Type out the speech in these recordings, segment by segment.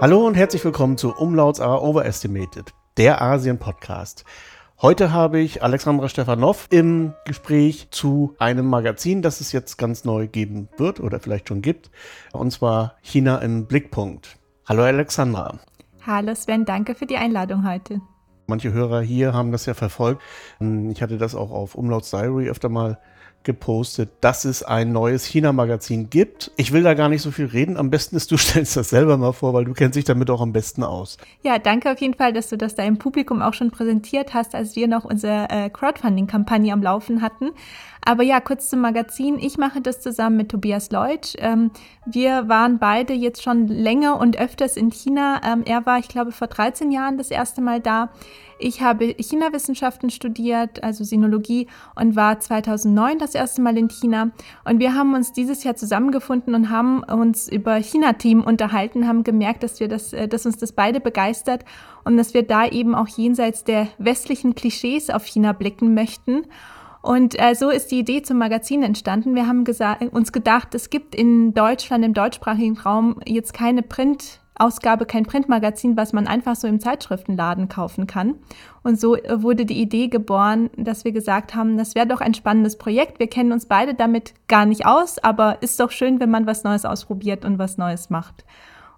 Hallo und herzlich willkommen zu Umlauts are Overestimated, der Asien-Podcast. Heute habe ich Alexandra Stefanov im Gespräch zu einem Magazin, das es jetzt ganz neu geben wird oder vielleicht schon gibt, und zwar China im Blickpunkt. Hallo Alexandra. Hallo Sven, danke für die Einladung heute. Manche Hörer hier haben das ja verfolgt. Ich hatte das auch auf Umlauts Diary öfter mal gepostet, dass es ein neues China-Magazin gibt. Ich will da gar nicht so viel reden. Am besten ist, du stellst das selber mal vor, weil du kennst dich damit auch am besten aus. Ja, danke auf jeden Fall, dass du das da im Publikum auch schon präsentiert hast, als wir noch unsere äh, Crowdfunding-Kampagne am Laufen hatten. Aber ja, kurz zum Magazin. Ich mache das zusammen mit Tobias Leutsch. Ähm, wir waren beide jetzt schon länger und öfters in China. Ähm, er war, ich glaube, vor 13 Jahren das erste Mal da. Ich habe China-Wissenschaften studiert, also Sinologie, und war 2009 das erste Mal in China. Und wir haben uns dieses Jahr zusammengefunden und haben uns über China-Team unterhalten, haben gemerkt, dass, wir das, äh, dass uns das beide begeistert und dass wir da eben auch jenseits der westlichen Klischees auf China blicken möchten. Und äh, so ist die Idee zum Magazin entstanden. Wir haben uns gedacht, es gibt in Deutschland, im deutschsprachigen Raum, jetzt keine Print- Ausgabe kein Printmagazin, was man einfach so im Zeitschriftenladen kaufen kann. Und so äh, wurde die Idee geboren, dass wir gesagt haben, das wäre doch ein spannendes Projekt. Wir kennen uns beide damit gar nicht aus, aber ist doch schön, wenn man was Neues ausprobiert und was Neues macht.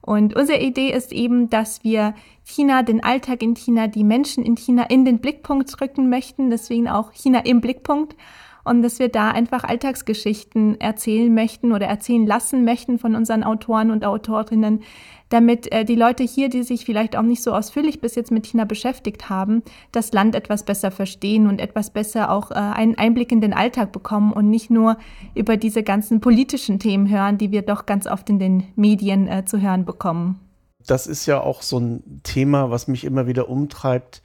Und unsere Idee ist eben, dass wir China, den Alltag in China, die Menschen in China in den Blickpunkt rücken möchten, deswegen auch China im Blickpunkt. Und dass wir da einfach Alltagsgeschichten erzählen möchten oder erzählen lassen möchten von unseren Autoren und Autorinnen, damit äh, die Leute hier, die sich vielleicht auch nicht so ausführlich bis jetzt mit China beschäftigt haben, das Land etwas besser verstehen und etwas besser auch äh, einen Einblick in den Alltag bekommen und nicht nur über diese ganzen politischen Themen hören, die wir doch ganz oft in den Medien äh, zu hören bekommen. Das ist ja auch so ein Thema, was mich immer wieder umtreibt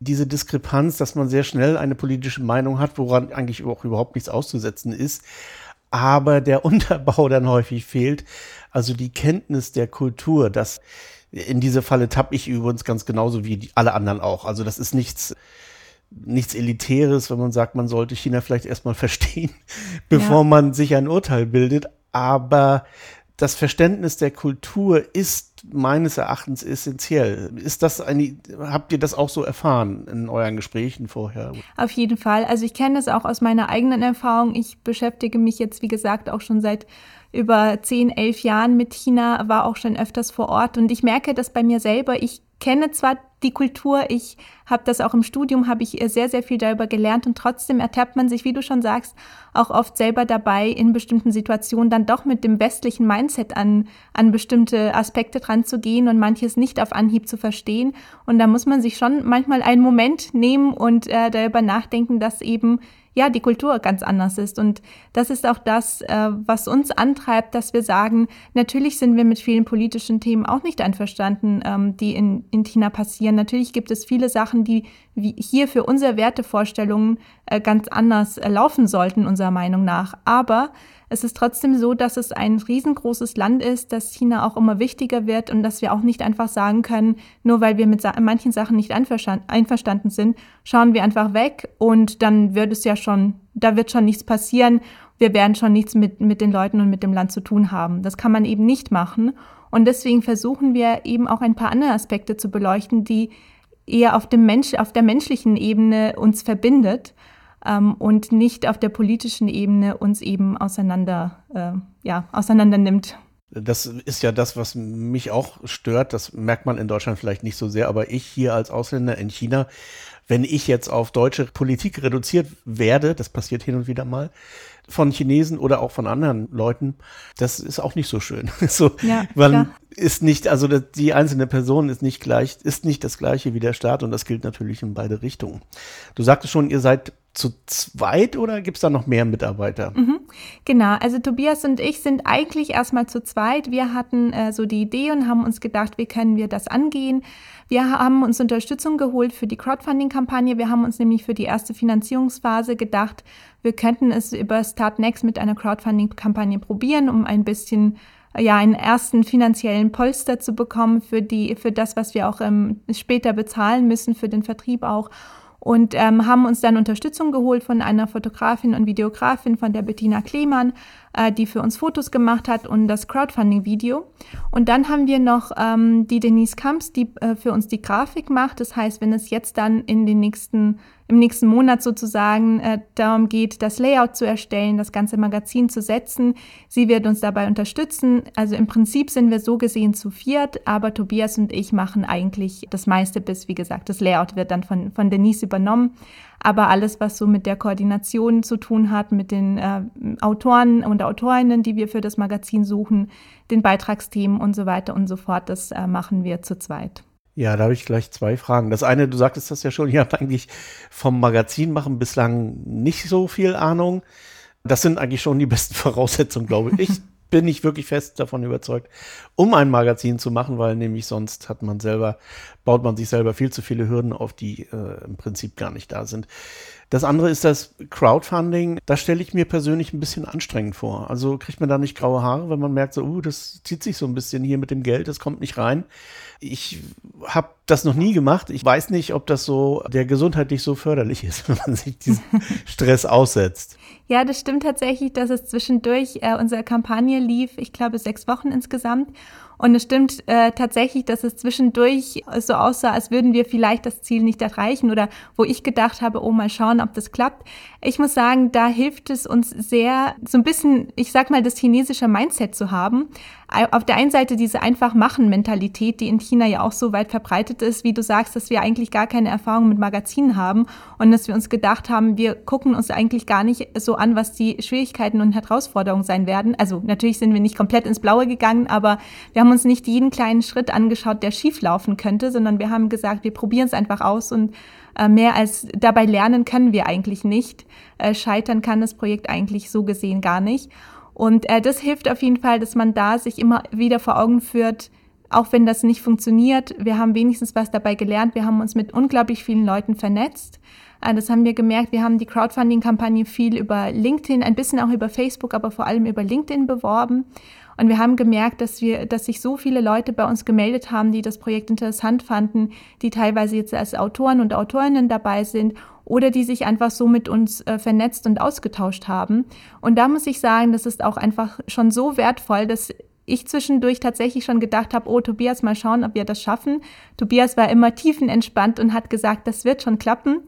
diese Diskrepanz, dass man sehr schnell eine politische Meinung hat, woran eigentlich auch überhaupt nichts auszusetzen ist, aber der Unterbau dann häufig fehlt. Also die Kenntnis der Kultur, das in diese Falle tappe ich übrigens ganz genauso wie die, alle anderen auch. Also das ist nichts, nichts Elitäres, wenn man sagt, man sollte China vielleicht erstmal verstehen, bevor ja. man sich ein Urteil bildet. Aber das Verständnis der Kultur ist meines Erachtens essentiell. Ist das eine, habt ihr das auch so erfahren in euren Gesprächen vorher? Auf jeden Fall. Also ich kenne das auch aus meiner eigenen Erfahrung. Ich beschäftige mich jetzt, wie gesagt, auch schon seit über zehn, elf Jahren mit China, war auch schon öfters vor Ort und ich merke das bei mir selber. Ich kenne zwar die Kultur, ich habe das auch im Studium, habe ich sehr, sehr viel darüber gelernt und trotzdem ertappt man sich, wie du schon sagst, auch oft selber dabei, in bestimmten Situationen dann doch mit dem westlichen Mindset an, an bestimmte Aspekte dran zu gehen und manches nicht auf Anhieb zu verstehen. Und da muss man sich schon manchmal einen Moment nehmen und äh, darüber nachdenken, dass eben ja, die Kultur ganz anders ist. Und das ist auch das, äh, was uns antreibt, dass wir sagen, natürlich sind wir mit vielen politischen Themen auch nicht einverstanden, ähm, die in, in China passieren. Natürlich gibt es viele Sachen, die hier für unsere Wertevorstellungen äh, ganz anders äh, laufen sollten, unserer Meinung nach. Aber es ist trotzdem so, dass es ein riesengroßes Land ist, dass China auch immer wichtiger wird und dass wir auch nicht einfach sagen können, nur weil wir mit manchen Sachen nicht einverstanden sind, schauen wir einfach weg und dann wird es ja schon, da wird schon nichts passieren. Wir werden schon nichts mit, mit den Leuten und mit dem Land zu tun haben. Das kann man eben nicht machen. Und deswegen versuchen wir eben auch ein paar andere Aspekte zu beleuchten, die eher auf, dem Mensch, auf der menschlichen Ebene uns verbindet ähm, und nicht auf der politischen Ebene uns eben auseinander, äh, ja, auseinander nimmt. Das ist ja das, was mich auch stört. Das merkt man in Deutschland vielleicht nicht so sehr, aber ich hier als Ausländer in China, wenn ich jetzt auf deutsche Politik reduziert werde, das passiert hin und wieder mal, von Chinesen oder auch von anderen Leuten, das ist auch nicht so schön. so, ja, man klar. ist nicht, also die einzelne Person ist nicht gleich, ist nicht das gleiche wie der Staat und das gilt natürlich in beide Richtungen. Du sagtest schon, ihr seid zu zweit oder gibt es da noch mehr Mitarbeiter? Mhm, genau, also Tobias und ich sind eigentlich erstmal zu zweit. Wir hatten äh, so die Idee und haben uns gedacht, wie können wir das angehen. Wir haben uns Unterstützung geholt für die Crowdfunding-Kampagne. Wir haben uns nämlich für die erste Finanzierungsphase gedacht, wir könnten es über Startnext mit einer Crowdfunding-Kampagne probieren, um ein bisschen ja, einen ersten finanziellen Polster zu bekommen für die, für das, was wir auch ähm, später bezahlen müssen, für den Vertrieb auch und ähm, haben uns dann Unterstützung geholt von einer Fotografin und Videografin, von der Bettina Klemann, äh, die für uns Fotos gemacht hat und das Crowdfunding-Video. Und dann haben wir noch ähm, die Denise Kamps, die äh, für uns die Grafik macht. Das heißt, wenn es jetzt dann in den nächsten im nächsten Monat sozusagen äh, darum geht, das Layout zu erstellen, das ganze Magazin zu setzen. Sie wird uns dabei unterstützen. Also im Prinzip sind wir so gesehen zu viert, aber Tobias und ich machen eigentlich das meiste bis, wie gesagt, das Layout wird dann von, von Denise übernommen. Aber alles, was so mit der Koordination zu tun hat, mit den äh, Autoren und Autorinnen, die wir für das Magazin suchen, den Beitragsthemen und so weiter und so fort, das äh, machen wir zu zweit. Ja, da habe ich gleich zwei Fragen. Das eine, du sagtest das ja schon, ihr habt eigentlich vom Magazin machen bislang nicht so viel Ahnung. Das sind eigentlich schon die besten Voraussetzungen, glaube ich. Bin ich wirklich fest davon überzeugt, um ein Magazin zu machen, weil nämlich sonst hat man selber, baut man sich selber viel zu viele Hürden auf, die äh, im Prinzip gar nicht da sind. Das andere ist das Crowdfunding. Das stelle ich mir persönlich ein bisschen anstrengend vor. Also kriegt man da nicht graue Haare, wenn man merkt, so, uh, das zieht sich so ein bisschen hier mit dem Geld, das kommt nicht rein. Ich habe das noch nie gemacht. Ich weiß nicht, ob das so der gesundheitlich so förderlich ist, wenn man sich diesem Stress aussetzt. Ja, das stimmt tatsächlich, dass es zwischendurch äh, unsere Kampagne lief, ich glaube sechs Wochen insgesamt. Und es stimmt äh, tatsächlich, dass es zwischendurch so aussah, als würden wir vielleicht das Ziel nicht erreichen oder wo ich gedacht habe, oh, mal schauen, ob das klappt. Ich muss sagen, da hilft es uns sehr, so ein bisschen, ich sag mal, das chinesische Mindset zu haben. Auf der einen Seite diese Einfach-Machen-Mentalität, die in China ja auch so weit verbreitet ist, wie du sagst, dass wir eigentlich gar keine Erfahrung mit Magazinen haben und dass wir uns gedacht haben, wir gucken uns eigentlich gar nicht so an, was die Schwierigkeiten und Herausforderungen sein werden. Also natürlich sind wir nicht komplett ins Blaue gegangen, aber wir haben uns nicht jeden kleinen Schritt angeschaut, der schief laufen könnte, sondern wir haben gesagt, wir probieren es einfach aus und äh, mehr als dabei lernen können wir eigentlich nicht. Äh, scheitern kann das Projekt eigentlich so gesehen gar nicht. Und äh, das hilft auf jeden Fall, dass man da sich immer wieder vor Augen führt, auch wenn das nicht funktioniert, wir haben wenigstens was dabei gelernt. Wir haben uns mit unglaublich vielen Leuten vernetzt. Das haben wir gemerkt. Wir haben die Crowdfunding-Kampagne viel über LinkedIn, ein bisschen auch über Facebook, aber vor allem über LinkedIn beworben. Und wir haben gemerkt, dass wir, dass sich so viele Leute bei uns gemeldet haben, die das Projekt interessant fanden, die teilweise jetzt als Autoren und Autorinnen dabei sind oder die sich einfach so mit uns äh, vernetzt und ausgetauscht haben. Und da muss ich sagen, das ist auch einfach schon so wertvoll, dass ich zwischendurch tatsächlich schon gedacht habe, oh Tobias, mal schauen, ob wir das schaffen. Tobias war immer tiefenentspannt und hat gesagt, das wird schon klappen.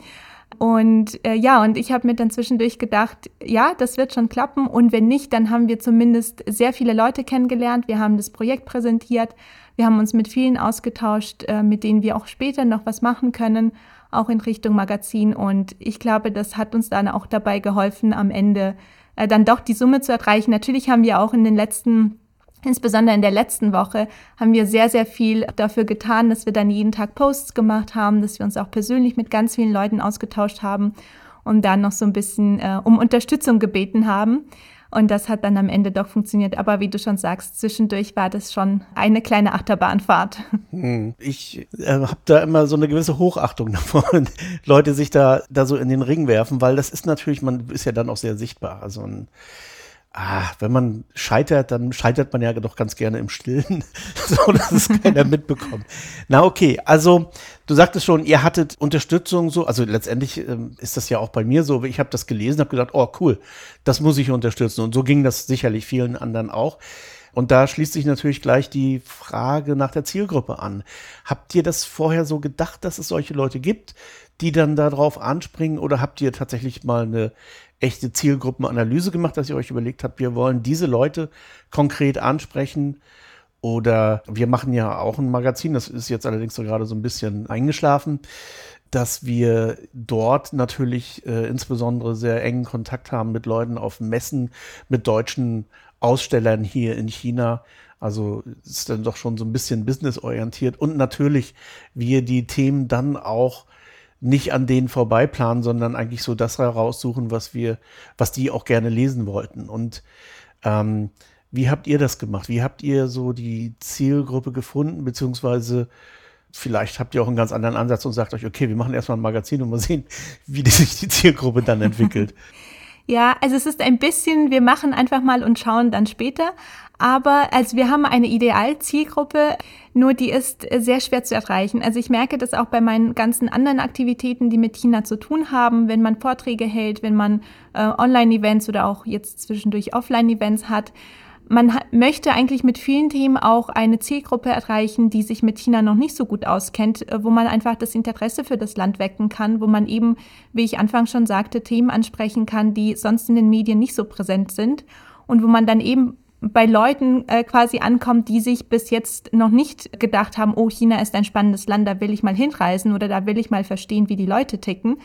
Und äh, ja, und ich habe mir dann zwischendurch gedacht, ja, das wird schon klappen. Und wenn nicht, dann haben wir zumindest sehr viele Leute kennengelernt. Wir haben das Projekt präsentiert. Wir haben uns mit vielen ausgetauscht, äh, mit denen wir auch später noch was machen können, auch in Richtung Magazin. Und ich glaube, das hat uns dann auch dabei geholfen, am Ende äh, dann doch die Summe zu erreichen. Natürlich haben wir auch in den letzten Insbesondere in der letzten Woche haben wir sehr, sehr viel dafür getan, dass wir dann jeden Tag Posts gemacht haben, dass wir uns auch persönlich mit ganz vielen Leuten ausgetauscht haben und dann noch so ein bisschen äh, um Unterstützung gebeten haben. Und das hat dann am Ende doch funktioniert. Aber wie du schon sagst, zwischendurch war das schon eine kleine Achterbahnfahrt. Hm. Ich äh, habe da immer so eine gewisse Hochachtung davor, Leute sich da, da so in den Ring werfen, weil das ist natürlich, man ist ja dann auch sehr sichtbar. Also ein ah, wenn man scheitert, dann scheitert man ja doch ganz gerne im Stillen, so dass es keiner mitbekommt. Na okay, also du sagtest schon, ihr hattet Unterstützung so, also letztendlich ähm, ist das ja auch bei mir so, ich habe das gelesen, habe gedacht, oh cool, das muss ich unterstützen und so ging das sicherlich vielen anderen auch. Und da schließt sich natürlich gleich die Frage nach der Zielgruppe an. Habt ihr das vorher so gedacht, dass es solche Leute gibt, die dann darauf anspringen oder habt ihr tatsächlich mal eine echte Zielgruppenanalyse gemacht, dass ihr euch überlegt habt, wir wollen diese Leute konkret ansprechen. Oder wir machen ja auch ein Magazin, das ist jetzt allerdings so gerade so ein bisschen eingeschlafen, dass wir dort natürlich äh, insbesondere sehr engen Kontakt haben mit Leuten auf Messen, mit deutschen Ausstellern hier in China. Also ist dann doch schon so ein bisschen businessorientiert und natürlich wir die Themen dann auch nicht an denen vorbeiplanen, sondern eigentlich so das heraussuchen, was wir, was die auch gerne lesen wollten. Und ähm, wie habt ihr das gemacht? Wie habt ihr so die Zielgruppe gefunden, beziehungsweise vielleicht habt ihr auch einen ganz anderen Ansatz und sagt euch, okay, wir machen erstmal ein Magazin und mal sehen, wie sich die Zielgruppe dann entwickelt. Ja, also es ist ein bisschen, wir machen einfach mal und schauen dann später. Aber also wir haben eine Idealzielgruppe, nur die ist sehr schwer zu erreichen. Also ich merke das auch bei meinen ganzen anderen Aktivitäten, die mit China zu tun haben, wenn man Vorträge hält, wenn man äh, Online-Events oder auch jetzt zwischendurch Offline-Events hat. Man hat, möchte eigentlich mit vielen Themen auch eine Zielgruppe erreichen, die sich mit China noch nicht so gut auskennt, äh, wo man einfach das Interesse für das Land wecken kann, wo man eben, wie ich anfangs schon sagte, Themen ansprechen kann, die sonst in den Medien nicht so präsent sind und wo man dann eben bei Leuten äh, quasi ankommt, die sich bis jetzt noch nicht gedacht haben, oh, China ist ein spannendes Land, da will ich mal hinreisen oder da will ich mal verstehen, wie die Leute ticken.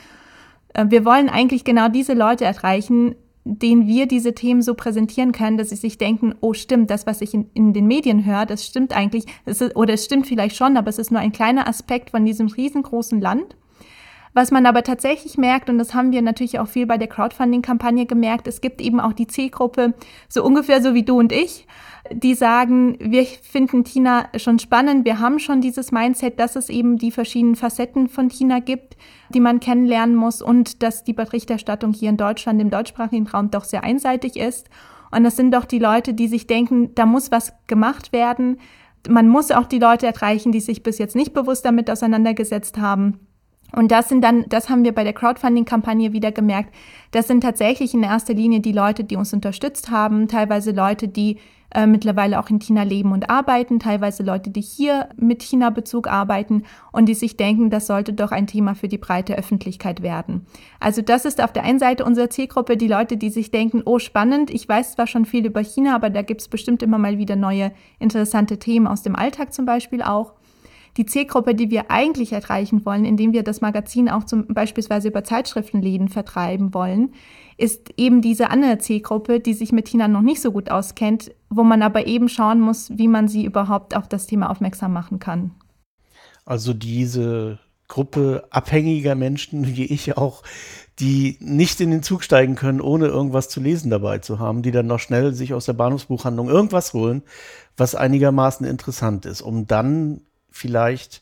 Äh, wir wollen eigentlich genau diese Leute erreichen, denen wir diese Themen so präsentieren können, dass sie sich denken, oh stimmt, das, was ich in, in den Medien höre, das stimmt eigentlich, ist, oder es stimmt vielleicht schon, aber es ist nur ein kleiner Aspekt von diesem riesengroßen Land. Was man aber tatsächlich merkt, und das haben wir natürlich auch viel bei der Crowdfunding-Kampagne gemerkt, es gibt eben auch die Zielgruppe, so ungefähr so wie du und ich, die sagen, wir finden China schon spannend, wir haben schon dieses Mindset, dass es eben die verschiedenen Facetten von China gibt, die man kennenlernen muss und dass die Berichterstattung hier in Deutschland, im deutschsprachigen Raum doch sehr einseitig ist. Und das sind doch die Leute, die sich denken, da muss was gemacht werden. Man muss auch die Leute erreichen, die sich bis jetzt nicht bewusst damit auseinandergesetzt haben. Und das sind dann, das haben wir bei der Crowdfunding-Kampagne wieder gemerkt, das sind tatsächlich in erster Linie die Leute, die uns unterstützt haben, teilweise Leute, die äh, mittlerweile auch in China leben und arbeiten, teilweise Leute, die hier mit China-Bezug arbeiten und die sich denken, das sollte doch ein Thema für die breite Öffentlichkeit werden. Also das ist auf der einen Seite unsere Zielgruppe, die Leute, die sich denken, oh spannend, ich weiß zwar schon viel über China, aber da gibt es bestimmt immer mal wieder neue interessante Themen aus dem Alltag zum Beispiel auch die Zielgruppe, die wir eigentlich erreichen wollen, indem wir das Magazin auch zum beispielsweise über Zeitschriftenläden vertreiben wollen, ist eben diese andere Zielgruppe, die sich mit China noch nicht so gut auskennt, wo man aber eben schauen muss, wie man sie überhaupt auf das Thema aufmerksam machen kann. Also diese Gruppe abhängiger Menschen, wie ich auch, die nicht in den Zug steigen können, ohne irgendwas zu lesen dabei zu haben, die dann noch schnell sich aus der Bahnhofsbuchhandlung irgendwas holen, was einigermaßen interessant ist, um dann vielleicht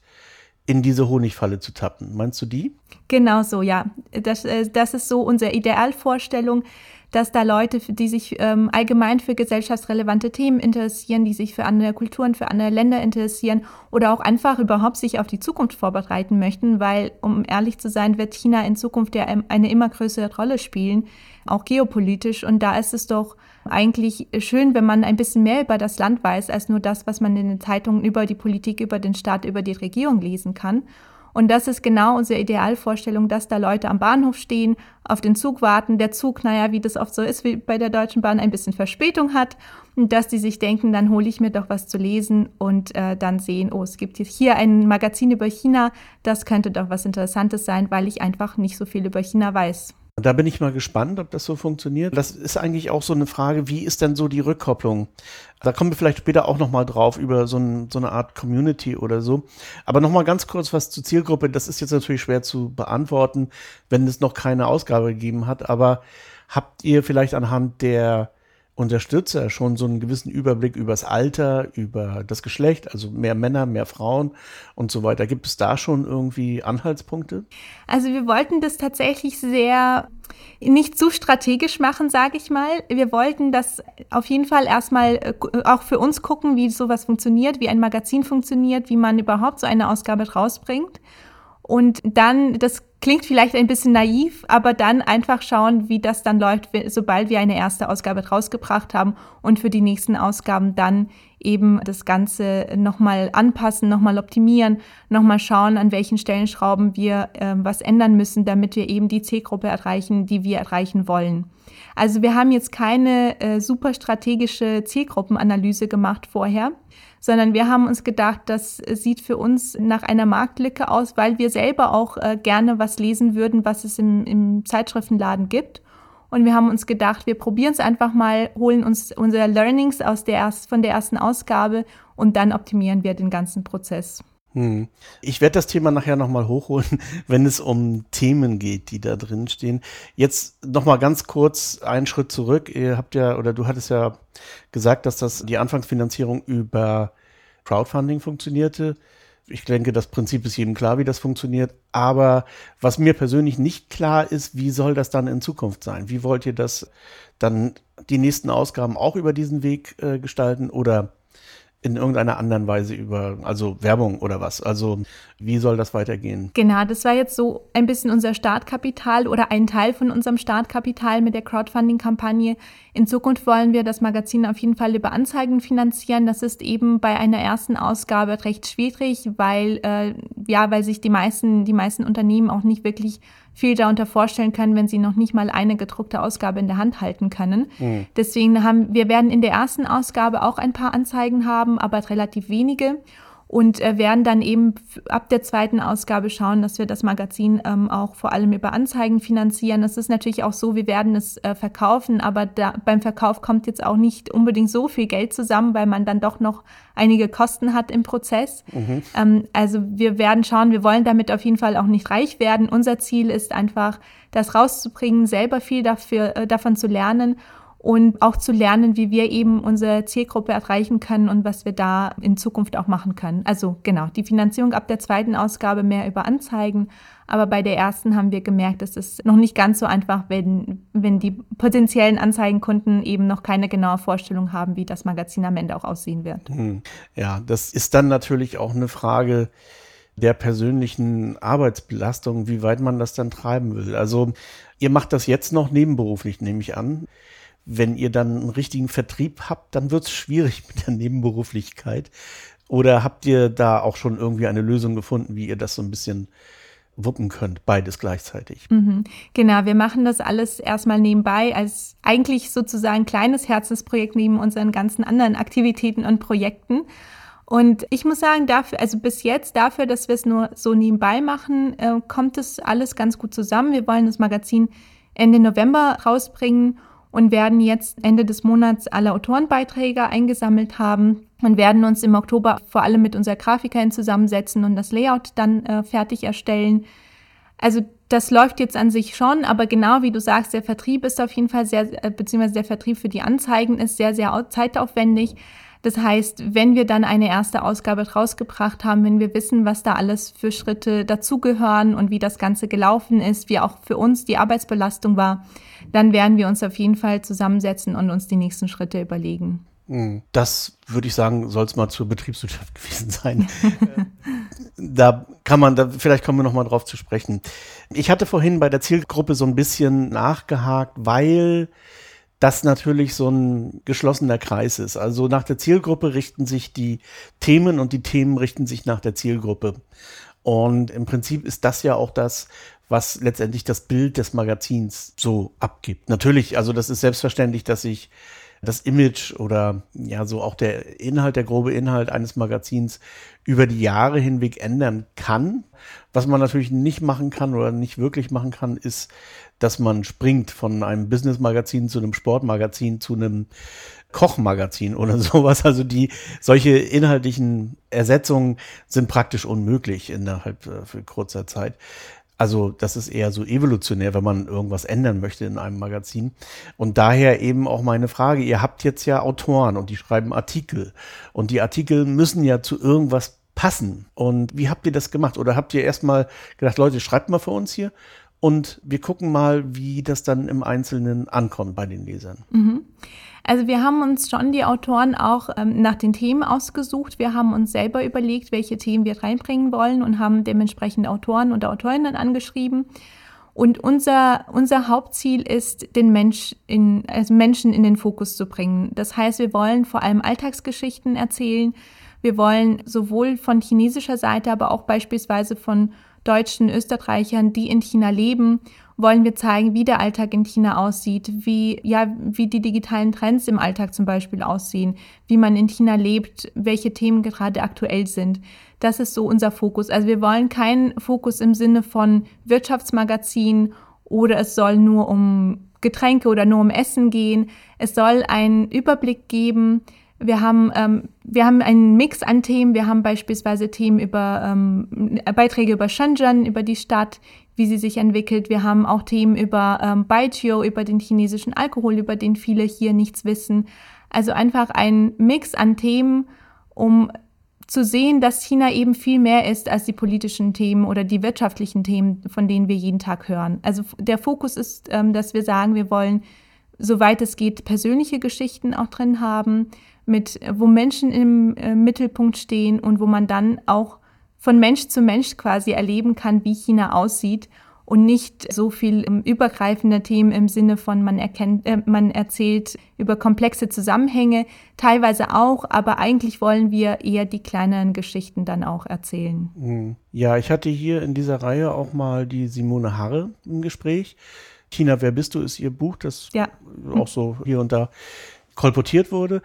in diese Honigfalle zu tappen. Meinst du die? Genau so, ja. Das, äh, das ist so unsere Idealvorstellung, dass da Leute, die sich ähm, allgemein für gesellschaftsrelevante Themen interessieren, die sich für andere Kulturen, für andere Länder interessieren oder auch einfach überhaupt sich auf die Zukunft vorbereiten möchten, weil, um ehrlich zu sein, wird China in Zukunft ja eine immer größere Rolle spielen, auch geopolitisch. Und da ist es doch eigentlich schön, wenn man ein bisschen mehr über das Land weiß, als nur das, was man in den Zeitungen über die Politik, über den Staat, über die Regierung lesen kann. Und das ist genau unsere Idealvorstellung, dass da Leute am Bahnhof stehen, auf den Zug warten, der Zug, naja, wie das oft so ist, wie bei der Deutschen Bahn, ein bisschen Verspätung hat und dass die sich denken, dann hole ich mir doch was zu lesen und äh, dann sehen, oh, es gibt hier ein Magazin über China, das könnte doch was Interessantes sein, weil ich einfach nicht so viel über China weiß. Da bin ich mal gespannt, ob das so funktioniert. Das ist eigentlich auch so eine Frage, wie ist denn so die Rückkopplung? Da kommen wir vielleicht später auch noch mal drauf über so, ein, so eine Art Community oder so. Aber noch mal ganz kurz was zur Zielgruppe. Das ist jetzt natürlich schwer zu beantworten, wenn es noch keine Ausgabe gegeben hat. Aber habt ihr vielleicht anhand der Unterstützer schon so einen gewissen Überblick über das Alter, über das Geschlecht, also mehr Männer, mehr Frauen und so weiter. Gibt es da schon irgendwie Anhaltspunkte? Also wir wollten das tatsächlich sehr nicht zu strategisch machen, sage ich mal. Wir wollten das auf jeden Fall erstmal äh, auch für uns gucken, wie sowas funktioniert, wie ein Magazin funktioniert, wie man überhaupt so eine Ausgabe rausbringt. Und dann, das klingt vielleicht ein bisschen naiv, aber dann einfach schauen, wie das dann läuft, sobald wir eine erste Ausgabe rausgebracht haben und für die nächsten Ausgaben dann eben das Ganze nochmal anpassen, nochmal optimieren, nochmal schauen, an welchen Stellenschrauben wir äh, was ändern müssen, damit wir eben die Zielgruppe erreichen, die wir erreichen wollen. Also wir haben jetzt keine äh, super strategische Zielgruppenanalyse gemacht vorher, sondern wir haben uns gedacht, das sieht für uns nach einer Marktlücke aus, weil wir selber auch äh, gerne was lesen würden, was es im, im Zeitschriftenladen gibt. Und wir haben uns gedacht, wir probieren es einfach mal, holen uns unsere Learnings aus der erst, von der ersten Ausgabe und dann optimieren wir den ganzen Prozess. Hm. Ich werde das Thema nachher nochmal hochholen, wenn es um Themen geht, die da drin stehen. Jetzt nochmal ganz kurz einen Schritt zurück. Ihr habt ja, oder du hattest ja gesagt, dass das die Anfangsfinanzierung über Crowdfunding funktionierte. Ich denke, das Prinzip ist jedem klar, wie das funktioniert. Aber was mir persönlich nicht klar ist, wie soll das dann in Zukunft sein? Wie wollt ihr das dann die nächsten Ausgaben auch über diesen Weg äh, gestalten oder in irgendeiner anderen Weise über, also Werbung oder was? Also wie soll das weitergehen? Genau, das war jetzt so ein bisschen unser Startkapital oder ein Teil von unserem Startkapital mit der Crowdfunding-Kampagne. In Zukunft wollen wir das Magazin auf jeden Fall über Anzeigen finanzieren. Das ist eben bei einer ersten Ausgabe recht schwierig, weil, äh, ja, weil sich die meisten, die meisten Unternehmen auch nicht wirklich viel darunter vorstellen können, wenn sie noch nicht mal eine gedruckte Ausgabe in der Hand halten können. Mhm. Deswegen haben wir werden in der ersten Ausgabe auch ein paar Anzeigen haben, aber relativ wenige und äh, werden dann eben ab der zweiten Ausgabe schauen, dass wir das Magazin ähm, auch vor allem über Anzeigen finanzieren. Das ist natürlich auch so, wir werden es äh, verkaufen, aber da, beim Verkauf kommt jetzt auch nicht unbedingt so viel Geld zusammen, weil man dann doch noch einige Kosten hat im Prozess. Mhm. Ähm, also wir werden schauen, wir wollen damit auf jeden Fall auch nicht reich werden. Unser Ziel ist einfach, das rauszubringen, selber viel dafür, äh, davon zu lernen und auch zu lernen, wie wir eben unsere Zielgruppe erreichen können und was wir da in Zukunft auch machen können. Also genau, die Finanzierung ab der zweiten Ausgabe mehr über Anzeigen, aber bei der ersten haben wir gemerkt, es ist noch nicht ganz so einfach, wenn, wenn die potenziellen Anzeigenkunden eben noch keine genaue Vorstellung haben, wie das Magazin am Ende auch aussehen wird. Hm. Ja, das ist dann natürlich auch eine Frage, der persönlichen Arbeitsbelastung, wie weit man das dann treiben will. Also ihr macht das jetzt noch nebenberuflich, nehme ich an wenn ihr dann einen richtigen Vertrieb habt, dann wird es schwierig mit der Nebenberuflichkeit. Oder habt ihr da auch schon irgendwie eine Lösung gefunden, wie ihr das so ein bisschen wuppen könnt, beides gleichzeitig. Mhm. Genau, wir machen das alles erstmal nebenbei als eigentlich sozusagen kleines Herzensprojekt neben unseren ganzen anderen Aktivitäten und Projekten. Und ich muss sagen, dafür, also bis jetzt dafür, dass wir es nur so nebenbei machen, äh, kommt es alles ganz gut zusammen. Wir wollen das Magazin Ende November rausbringen und werden jetzt Ende des Monats alle Autorenbeiträge eingesammelt haben und werden uns im Oktober vor allem mit unserer Grafikerin zusammensetzen und das Layout dann äh, fertig erstellen. Also das läuft jetzt an sich schon, aber genau wie du sagst, der Vertrieb ist auf jeden Fall sehr, äh, beziehungsweise der Vertrieb für die Anzeigen ist sehr, sehr zeitaufwendig. Das heißt, wenn wir dann eine erste Ausgabe rausgebracht haben, wenn wir wissen, was da alles für Schritte dazugehören und wie das Ganze gelaufen ist, wie auch für uns die Arbeitsbelastung war, dann werden wir uns auf jeden Fall zusammensetzen und uns die nächsten Schritte überlegen. Hm. Das würde ich sagen, soll es mal zur Betriebswirtschaft gewesen sein. da kann man, da, vielleicht kommen wir noch mal drauf zu sprechen. Ich hatte vorhin bei der Zielgruppe so ein bisschen nachgehakt, weil das natürlich so ein geschlossener Kreis ist. Also nach der Zielgruppe richten sich die Themen und die Themen richten sich nach der Zielgruppe. Und im Prinzip ist das ja auch das, was letztendlich das Bild des Magazins so abgibt. Natürlich, also das ist selbstverständlich, dass sich das Image oder ja so auch der Inhalt, der grobe Inhalt eines Magazins über die Jahre hinweg ändern kann. Was man natürlich nicht machen kann oder nicht wirklich machen kann, ist, dass man springt von einem Business-Magazin zu einem Sportmagazin zu einem Kochmagazin oder sowas. Also die solche inhaltlichen Ersetzungen sind praktisch unmöglich innerhalb äh, kurzer Zeit. Also das ist eher so evolutionär, wenn man irgendwas ändern möchte in einem Magazin. Und daher eben auch meine Frage, ihr habt jetzt ja Autoren und die schreiben Artikel. Und die Artikel müssen ja zu irgendwas passen. Und wie habt ihr das gemacht? Oder habt ihr erstmal gedacht, Leute, schreibt mal für uns hier und wir gucken mal, wie das dann im Einzelnen ankommt bei den Lesern. Mhm. Also wir haben uns schon die Autoren auch ähm, nach den Themen ausgesucht. Wir haben uns selber überlegt, welche Themen wir reinbringen wollen und haben dementsprechend Autoren und Autorinnen angeschrieben. Und unser, unser Hauptziel ist, den Mensch in, also Menschen in den Fokus zu bringen. Das heißt, wir wollen vor allem Alltagsgeschichten erzählen. Wir wollen sowohl von chinesischer Seite, aber auch beispielsweise von Deutschen, Österreichern, die in China leben, wollen wir zeigen, wie der Alltag in China aussieht, wie, ja, wie die digitalen Trends im Alltag zum Beispiel aussehen, wie man in China lebt, welche Themen gerade aktuell sind. Das ist so unser Fokus. Also wir wollen keinen Fokus im Sinne von Wirtschaftsmagazin oder es soll nur um Getränke oder nur um Essen gehen. Es soll einen Überblick geben, wir haben, ähm, wir haben einen Mix an Themen. Wir haben beispielsweise Themen über ähm, Beiträge über Shenzhen, über die Stadt, wie sie sich entwickelt. Wir haben auch Themen über ähm, Baijiu, über den chinesischen Alkohol, über den viele hier nichts wissen. Also einfach ein Mix an Themen, um zu sehen, dass China eben viel mehr ist als die politischen Themen oder die wirtschaftlichen Themen, von denen wir jeden Tag hören. Also der Fokus ist, ähm, dass wir sagen, wir wollen, soweit es geht, persönliche Geschichten auch drin haben, mit, wo Menschen im äh, Mittelpunkt stehen und wo man dann auch von Mensch zu Mensch quasi erleben kann, wie China aussieht und nicht so viel um, übergreifende Themen im Sinne von man erkennt, äh, man erzählt über komplexe Zusammenhänge, teilweise auch, aber eigentlich wollen wir eher die kleineren Geschichten dann auch erzählen. Mhm. Ja, ich hatte hier in dieser Reihe auch mal die Simone Harre im Gespräch. China, wer bist du, ist ihr Buch, das ja. auch so hier und da kolportiert wurde.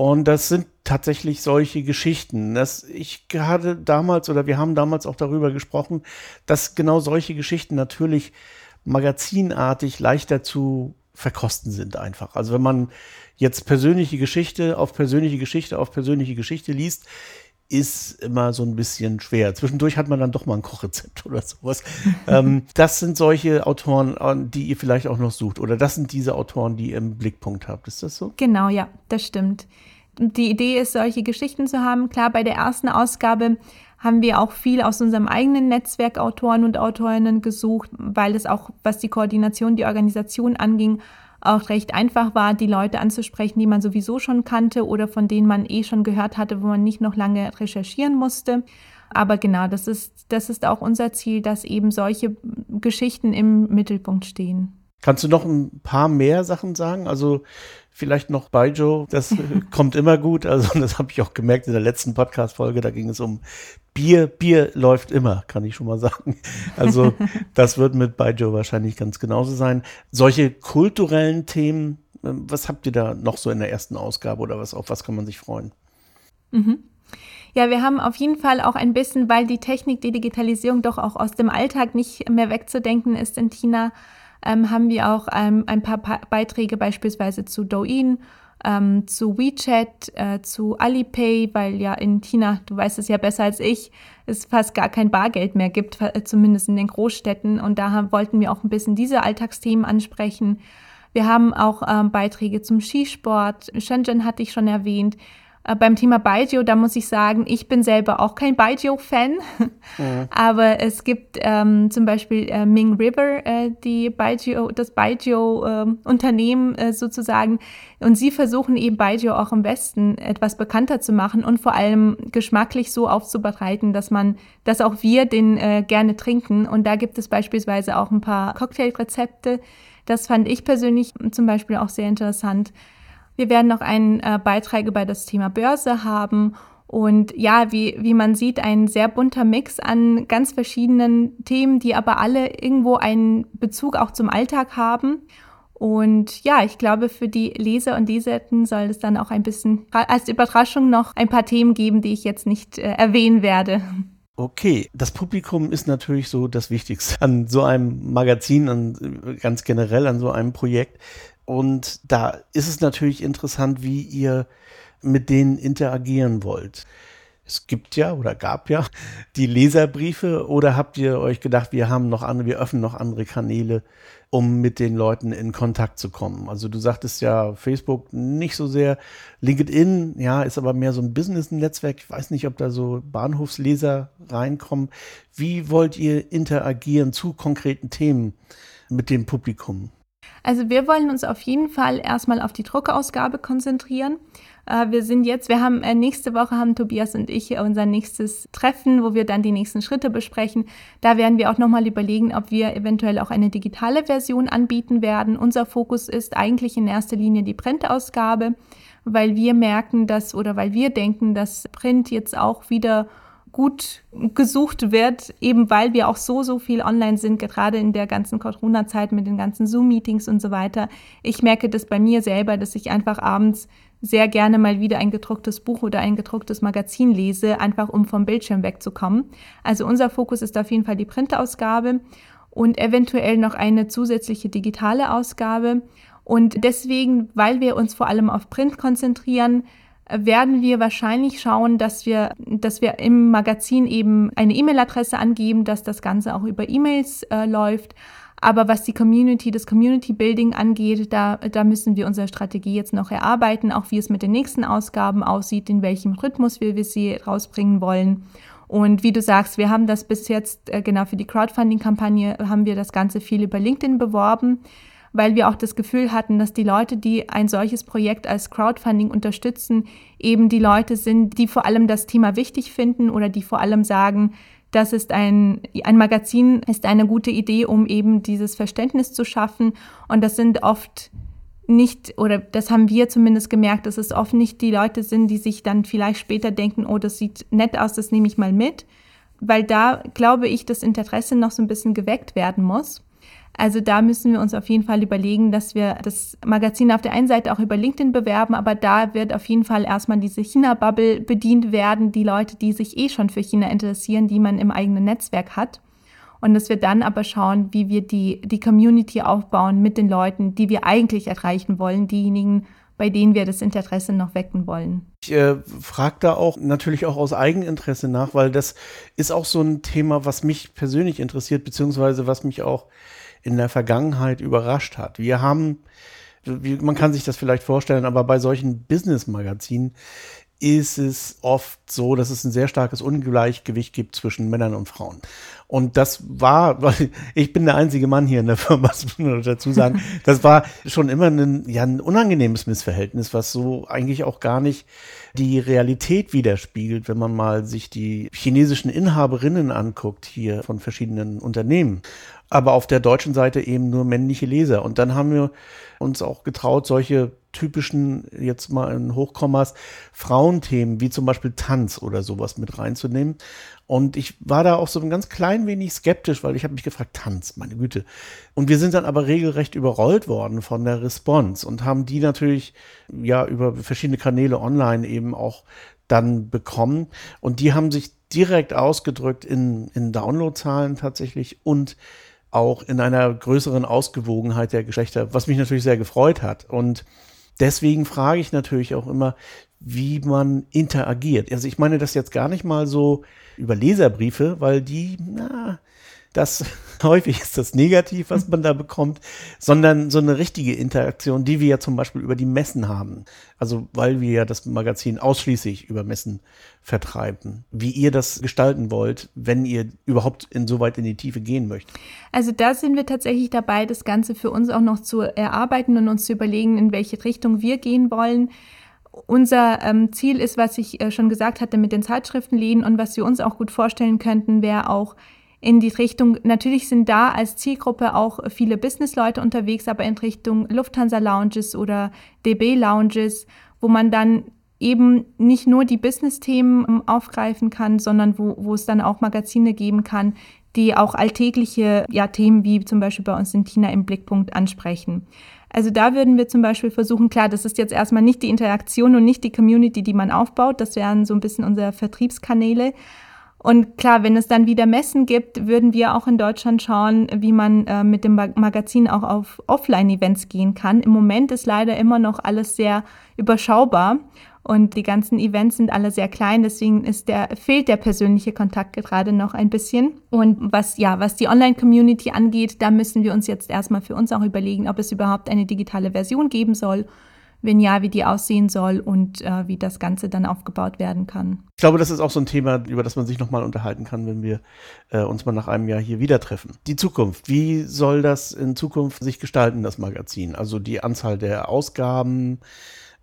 Und das sind tatsächlich solche Geschichten. Das, ich hatte damals oder wir haben damals auch darüber gesprochen, dass genau solche Geschichten natürlich magazinartig leichter zu verkosten sind einfach. Also wenn man jetzt persönliche Geschichte auf persönliche Geschichte auf persönliche Geschichte liest, ist immer so ein bisschen schwer. Zwischendurch hat man dann doch mal ein Kochrezept oder sowas. ähm, das sind solche Autoren, die ihr vielleicht auch noch sucht. Oder das sind diese Autoren, die ihr im Blickpunkt habt. Ist das so? Genau, ja, das stimmt die Idee ist, solche Geschichten zu haben. Klar, bei der ersten Ausgabe haben wir auch viel aus unserem eigenen Netzwerk Autoren und Autorinnen gesucht, weil es auch, was die Koordination, die Organisation anging, auch recht einfach war, die Leute anzusprechen, die man sowieso schon kannte oder von denen man eh schon gehört hatte, wo man nicht noch lange recherchieren musste. Aber genau, das ist, das ist auch unser Ziel, dass eben solche Geschichten im Mittelpunkt stehen. Kannst du noch ein paar mehr Sachen sagen? Also vielleicht noch Baijo, das kommt immer gut. Also das habe ich auch gemerkt in der letzten Podcast-Folge, da ging es um Bier. Bier läuft immer, kann ich schon mal sagen. Also das wird mit Baijo wahrscheinlich ganz genauso sein. Solche kulturellen Themen, ähm, was habt ihr da noch so in der ersten Ausgabe oder was, auf was kann man sich freuen? Mhm. Ja, wir haben auf jeden Fall auch ein bisschen, weil die Technik, die Digitalisierung doch auch aus dem Alltag nicht mehr wegzudenken ist in China, ähm, haben wir auch ähm, ein paar pa Beiträge beispielsweise zu Douyin, ähm, zu WeChat, äh, zu Alipay, weil ja in China, du weißt es ja besser als ich, es fast gar kein Bargeld mehr gibt, zumindest in den Großstädten. Und da wollten wir auch ein bisschen diese Alltagsthemen ansprechen. Wir haben auch ähm, Beiträge zum Skisport. Shenzhen hatte ich schon erwähnt. Äh, beim Thema Baijiu, da muss ich sagen, ich bin selber auch kein Baijiu-Fan, mhm. aber es gibt ähm, zum Beispiel äh, Ming River, äh, die Baijiu, das Baijiu-Unternehmen äh, sozusagen, und sie versuchen eben Baijiu auch im Westen etwas bekannter zu machen und vor allem geschmacklich so aufzubereiten, dass man, dass auch wir den äh, gerne trinken. Und da gibt es beispielsweise auch ein paar Cocktailrezepte. Das fand ich persönlich zum Beispiel auch sehr interessant. Wir werden noch einen äh, Beitrag über das Thema Börse haben und ja, wie, wie man sieht, ein sehr bunter Mix an ganz verschiedenen Themen, die aber alle irgendwo einen Bezug auch zum Alltag haben. Und ja, ich glaube, für die Leser und Leserinnen soll es dann auch ein bisschen als Überraschung noch ein paar Themen geben, die ich jetzt nicht äh, erwähnen werde. Okay, das Publikum ist natürlich so das Wichtigste an so einem Magazin, an, ganz generell an so einem Projekt. Und da ist es natürlich interessant, wie ihr mit denen interagieren wollt. Es gibt ja oder gab ja die Leserbriefe oder habt ihr euch gedacht, wir haben noch andere, wir öffnen noch andere Kanäle, um mit den Leuten in Kontakt zu kommen? Also du sagtest ja Facebook nicht so sehr, LinkedIn, ja, ist aber mehr so ein Business-Netzwerk. Ich weiß nicht, ob da so Bahnhofsleser reinkommen. Wie wollt ihr interagieren zu konkreten Themen mit dem Publikum? Also wir wollen uns auf jeden Fall erstmal auf die Druckausgabe konzentrieren. Äh, wir sind jetzt, wir haben äh, nächste Woche haben Tobias und ich unser nächstes Treffen, wo wir dann die nächsten Schritte besprechen. Da werden wir auch nochmal überlegen, ob wir eventuell auch eine digitale Version anbieten werden. Unser Fokus ist eigentlich in erster Linie die Printausgabe, weil wir merken, dass oder weil wir denken, dass Print jetzt auch wieder gut gesucht wird, eben weil wir auch so, so viel online sind, gerade in der ganzen Corona-Zeit mit den ganzen Zoom-Meetings und so weiter. Ich merke das bei mir selber, dass ich einfach abends sehr gerne mal wieder ein gedrucktes Buch oder ein gedrucktes Magazin lese, einfach um vom Bildschirm wegzukommen. Also unser Fokus ist auf jeden Fall die Printausgabe und eventuell noch eine zusätzliche digitale Ausgabe. Und deswegen, weil wir uns vor allem auf Print konzentrieren, werden wir wahrscheinlich schauen, dass wir, dass wir im Magazin eben eine E-Mail-Adresse angeben, dass das Ganze auch über E-Mails äh, läuft. Aber was die Community, das Community Building angeht, da, da müssen wir unsere Strategie jetzt noch erarbeiten, auch wie es mit den nächsten Ausgaben aussieht, in welchem Rhythmus wir, wir sie rausbringen wollen. Und wie du sagst, wir haben das bis jetzt, äh, genau für die Crowdfunding-Kampagne, haben wir das Ganze viel über LinkedIn beworben, weil wir auch das Gefühl hatten, dass die Leute, die ein solches Projekt als Crowdfunding unterstützen, eben die Leute sind, die vor allem das Thema wichtig finden oder die vor allem sagen, das ist ein, ein Magazin ist eine gute Idee, um eben dieses Verständnis zu schaffen. Und das sind oft nicht, oder das haben wir zumindest gemerkt, dass es oft nicht die Leute sind, die sich dann vielleicht später denken, oh, das sieht nett aus, das nehme ich mal mit. Weil da glaube ich, das Interesse noch so ein bisschen geweckt werden muss. Also da müssen wir uns auf jeden Fall überlegen, dass wir das Magazin auf der einen Seite auch über LinkedIn bewerben, aber da wird auf jeden Fall erstmal diese China-Bubble bedient werden, die Leute, die sich eh schon für China interessieren, die man im eigenen Netzwerk hat. Und dass wir dann aber schauen, wie wir die, die Community aufbauen mit den Leuten, die wir eigentlich erreichen wollen, diejenigen, bei denen wir das Interesse noch wecken wollen. Ich äh, frage da auch natürlich auch aus Eigeninteresse nach, weil das ist auch so ein Thema, was mich persönlich interessiert, beziehungsweise was mich auch in der Vergangenheit überrascht hat. Wir haben, man kann sich das vielleicht vorstellen, aber bei solchen Business-Magazinen ist es oft so, dass es ein sehr starkes Ungleichgewicht gibt zwischen Männern und Frauen. Und das war, weil ich bin der einzige Mann hier in der Firma, das muss man dazu sagen, das war schon immer ein, ja, ein unangenehmes Missverhältnis, was so eigentlich auch gar nicht die Realität widerspiegelt, wenn man mal sich die chinesischen Inhaberinnen anguckt hier von verschiedenen Unternehmen aber auf der deutschen Seite eben nur männliche Leser. Und dann haben wir uns auch getraut, solche typischen, jetzt mal in Hochkommas, Frauenthemen wie zum Beispiel Tanz oder sowas mit reinzunehmen. Und ich war da auch so ein ganz klein wenig skeptisch, weil ich habe mich gefragt, Tanz, meine Güte. Und wir sind dann aber regelrecht überrollt worden von der Response und haben die natürlich ja über verschiedene Kanäle online eben auch dann bekommen. Und die haben sich direkt ausgedrückt in, in Downloadzahlen tatsächlich und auch in einer größeren Ausgewogenheit der Geschlechter, was mich natürlich sehr gefreut hat. Und deswegen frage ich natürlich auch immer, wie man interagiert. Also ich meine das jetzt gar nicht mal so über Leserbriefe, weil die, na, das häufig ist das negativ, was man da bekommt, sondern so eine richtige Interaktion, die wir ja zum Beispiel über die Messen haben. Also weil wir ja das Magazin ausschließlich über Messen vertreiben. Wie ihr das gestalten wollt, wenn ihr überhaupt insoweit in die Tiefe gehen möchtet. Also da sind wir tatsächlich dabei, das Ganze für uns auch noch zu erarbeiten und uns zu überlegen, in welche Richtung wir gehen wollen. Unser ähm, Ziel ist, was ich äh, schon gesagt hatte, mit den Zeitschriftenläden und was wir uns auch gut vorstellen könnten, wäre auch in die Richtung, natürlich sind da als Zielgruppe auch viele Businessleute unterwegs, aber in Richtung Lufthansa-Lounges oder DB-Lounges, wo man dann eben nicht nur die Business-Themen ähm, aufgreifen kann, sondern wo, wo es dann auch Magazine geben kann, die auch alltägliche ja, Themen wie zum Beispiel bei uns in China im Blickpunkt ansprechen. Also da würden wir zum Beispiel versuchen, klar, das ist jetzt erstmal nicht die Interaktion und nicht die Community, die man aufbaut, das wären so ein bisschen unsere Vertriebskanäle, und klar, wenn es dann wieder Messen gibt, würden wir auch in Deutschland schauen, wie man äh, mit dem Magazin auch auf Offline-Events gehen kann. Im Moment ist leider immer noch alles sehr überschaubar und die ganzen Events sind alle sehr klein, deswegen ist der, fehlt der persönliche Kontakt gerade noch ein bisschen. Und was, ja, was die Online-Community angeht, da müssen wir uns jetzt erstmal für uns auch überlegen, ob es überhaupt eine digitale Version geben soll wenn ja, wie die aussehen soll und äh, wie das Ganze dann aufgebaut werden kann. Ich glaube, das ist auch so ein Thema, über das man sich nochmal unterhalten kann, wenn wir äh, uns mal nach einem Jahr hier wieder treffen. Die Zukunft. Wie soll das in Zukunft sich gestalten, das Magazin? Also die Anzahl der Ausgaben,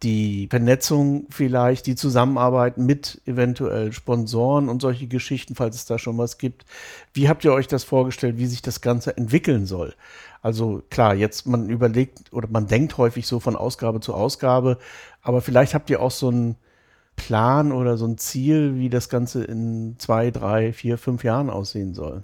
die Vernetzung vielleicht, die Zusammenarbeit mit eventuell Sponsoren und solche Geschichten, falls es da schon was gibt. Wie habt ihr euch das vorgestellt, wie sich das Ganze entwickeln soll? Also klar, jetzt man überlegt oder man denkt häufig so von Ausgabe zu Ausgabe, aber vielleicht habt ihr auch so einen Plan oder so ein Ziel, wie das Ganze in zwei, drei, vier, fünf Jahren aussehen soll.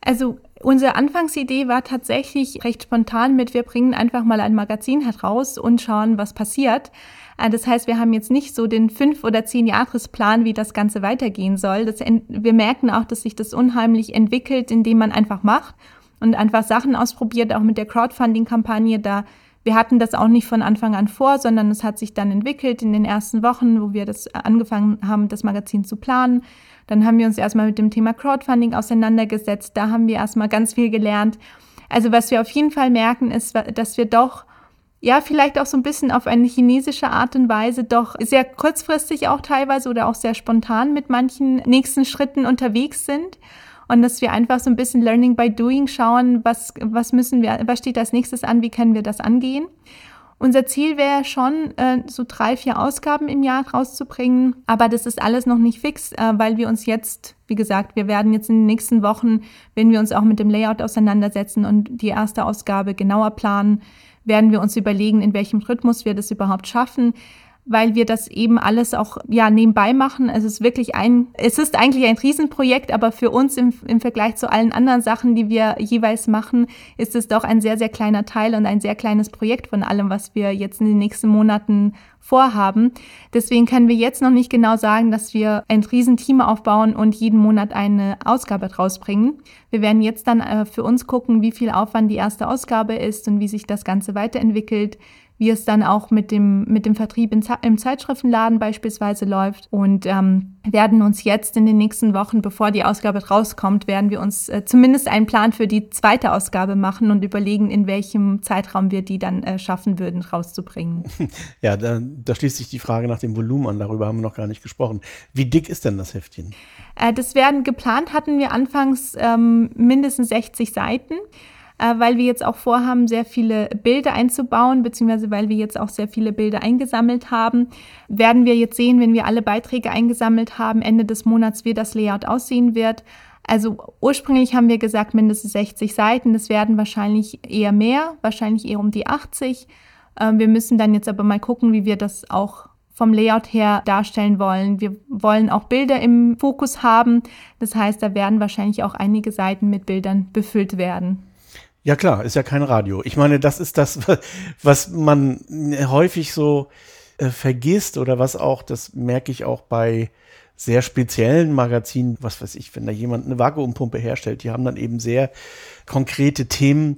Also unsere Anfangsidee war tatsächlich recht spontan mit, wir bringen einfach mal ein Magazin heraus und schauen, was passiert. Äh, das heißt, wir haben jetzt nicht so den fünf- oder zehn Jahresplan, wie das Ganze weitergehen soll. Das, wir merken auch, dass sich das unheimlich entwickelt, indem man einfach macht und einfach Sachen ausprobiert, auch mit der Crowdfunding-Kampagne. Da wir hatten das auch nicht von Anfang an vor, sondern es hat sich dann entwickelt in den ersten Wochen, wo wir das angefangen haben, das Magazin zu planen. Dann haben wir uns erstmal mit dem Thema Crowdfunding auseinandergesetzt. Da haben wir erstmal ganz viel gelernt. Also was wir auf jeden Fall merken, ist, dass wir doch ja, vielleicht auch so ein bisschen auf eine chinesische Art und Weise doch sehr kurzfristig auch teilweise oder auch sehr spontan mit manchen nächsten Schritten unterwegs sind. Und dass wir einfach so ein bisschen Learning by Doing schauen, was, was müssen wir, was steht als nächstes an, wie können wir das angehen. Unser Ziel wäre schon, äh, so drei, vier Ausgaben im Jahr rauszubringen. Aber das ist alles noch nicht fix, äh, weil wir uns jetzt, wie gesagt, wir werden jetzt in den nächsten Wochen, wenn wir uns auch mit dem Layout auseinandersetzen und die erste Ausgabe genauer planen, werden wir uns überlegen, in welchem Rhythmus wir das überhaupt schaffen weil wir das eben alles auch ja nebenbei machen. Es ist wirklich ein, es ist eigentlich ein Riesenprojekt, aber für uns im, im Vergleich zu allen anderen Sachen, die wir jeweils machen, ist es doch ein sehr, sehr kleiner Teil und ein sehr kleines Projekt von allem, was wir jetzt in den nächsten Monaten vorhaben. Deswegen können wir jetzt noch nicht genau sagen, dass wir ein Riesenteam aufbauen und jeden Monat eine Ausgabe rausbringen. Wir werden jetzt dann äh, für uns gucken, wie viel Aufwand die erste Ausgabe ist und wie sich das Ganze weiterentwickelt wie es dann auch mit dem, mit dem Vertrieb in, im Zeitschriftenladen beispielsweise läuft. Und ähm, werden uns jetzt in den nächsten Wochen, bevor die Ausgabe rauskommt, werden wir uns äh, zumindest einen Plan für die zweite Ausgabe machen und überlegen, in welchem Zeitraum wir die dann äh, schaffen würden, rauszubringen. Ja, da, da schließt sich die Frage nach dem Volumen an. Darüber haben wir noch gar nicht gesprochen. Wie dick ist denn das Heftchen? Äh, das werden geplant, hatten wir anfangs ähm, mindestens 60 Seiten äh, weil wir jetzt auch vorhaben, sehr viele Bilder einzubauen, beziehungsweise weil wir jetzt auch sehr viele Bilder eingesammelt haben, werden wir jetzt sehen, wenn wir alle Beiträge eingesammelt haben, Ende des Monats, wie das Layout aussehen wird. Also ursprünglich haben wir gesagt mindestens 60 Seiten, das werden wahrscheinlich eher mehr, wahrscheinlich eher um die 80. Äh, wir müssen dann jetzt aber mal gucken, wie wir das auch vom Layout her darstellen wollen. Wir wollen auch Bilder im Fokus haben. Das heißt, da werden wahrscheinlich auch einige Seiten mit Bildern befüllt werden. Ja klar, ist ja kein Radio. Ich meine, das ist das, was man häufig so äh, vergisst oder was auch, das merke ich auch bei sehr speziellen Magazinen, was weiß ich, wenn da jemand eine Vakuumpumpe herstellt, die haben dann eben sehr konkrete Themen,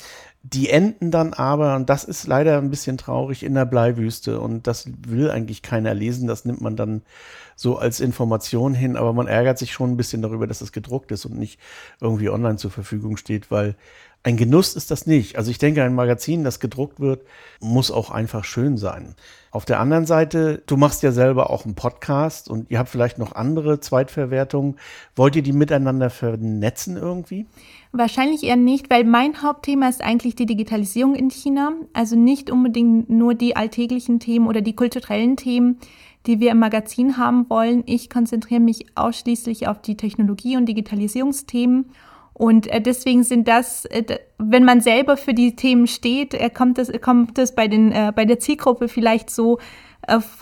die enden dann aber, und das ist leider ein bisschen traurig, in der Bleiwüste. Und das will eigentlich keiner lesen. Das nimmt man dann so als Information hin. Aber man ärgert sich schon ein bisschen darüber, dass es gedruckt ist und nicht irgendwie online zur Verfügung steht, weil ein Genuss ist das nicht. Also ich denke, ein Magazin, das gedruckt wird, muss auch einfach schön sein. Auf der anderen Seite, du machst ja selber auch einen Podcast und ihr habt vielleicht noch andere Zweitverwertungen. Wollt ihr die miteinander vernetzen irgendwie? Wahrscheinlich eher nicht, weil mein Hauptthema ist eigentlich die Digitalisierung in China. Also nicht unbedingt nur die alltäglichen Themen oder die kulturellen Themen, die wir im Magazin haben wollen. Ich konzentriere mich ausschließlich auf die Technologie- und Digitalisierungsthemen und äh, deswegen sind das, äh, wenn man selber für die Themen steht, äh, kommt es kommt das bei, den, bei der Zielgruppe vielleicht so,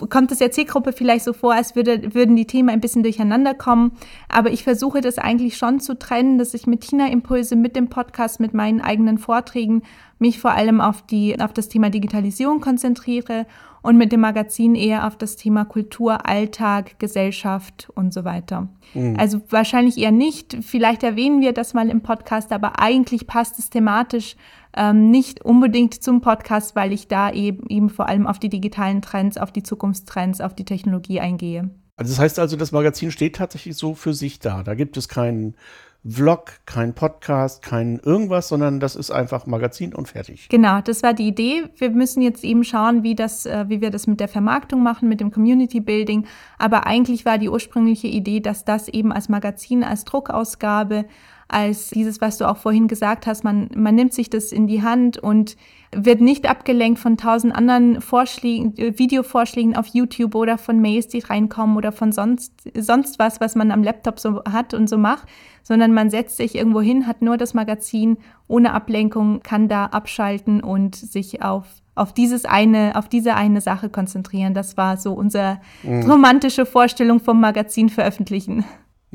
kommt es der Zielgruppe vielleicht so vor, als würde, würden die Themen ein bisschen durcheinander kommen. Aber ich versuche das eigentlich schon zu trennen, dass ich mit Tina Impulse, mit dem Podcast, mit meinen eigenen Vorträgen mich vor allem auf, die, auf das Thema Digitalisierung konzentriere und mit dem Magazin eher auf das Thema Kultur, Alltag, Gesellschaft und so weiter. Mhm. Also wahrscheinlich eher nicht. Vielleicht erwähnen wir das mal im Podcast, aber eigentlich passt es thematisch ähm, nicht unbedingt zum Podcast, weil ich da eben, eben vor allem auf die digitalen Trends, auf die Zukunftstrends, auf die Technologie eingehe. Also das heißt also, das Magazin steht tatsächlich so für sich da. Da gibt es keinen Vlog, kein Podcast, kein irgendwas, sondern das ist einfach Magazin und fertig. Genau, das war die Idee. Wir müssen jetzt eben schauen, wie, das, äh, wie wir das mit der Vermarktung machen, mit dem Community Building. Aber eigentlich war die ursprüngliche Idee, dass das eben als Magazin, als Druckausgabe, als dieses, was du auch vorhin gesagt hast, man, man nimmt sich das in die Hand und wird nicht abgelenkt von tausend anderen Vorschlägen, äh, Videovorschlägen auf YouTube oder von Mails, die reinkommen oder von sonst, sonst was, was man am Laptop so hat und so macht, sondern man setzt sich irgendwo hin, hat nur das Magazin ohne Ablenkung, kann da abschalten und sich auf auf dieses eine, auf diese eine Sache konzentrieren. Das war so unsere mhm. romantische Vorstellung vom Magazin veröffentlichen.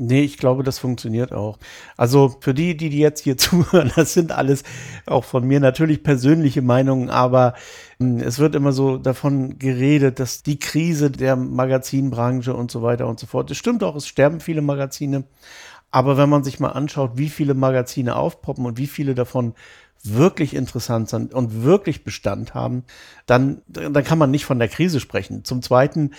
Nee, ich glaube, das funktioniert auch. Also für die, die jetzt hier zuhören, das sind alles auch von mir natürlich persönliche Meinungen, aber hm, es wird immer so davon geredet, dass die Krise der Magazinbranche und so weiter und so fort. Es stimmt auch, es sterben viele Magazine. Aber wenn man sich mal anschaut, wie viele Magazine aufpoppen und wie viele davon wirklich interessant sind und wirklich Bestand haben, dann, dann kann man nicht von der Krise sprechen. Zum Zweiten,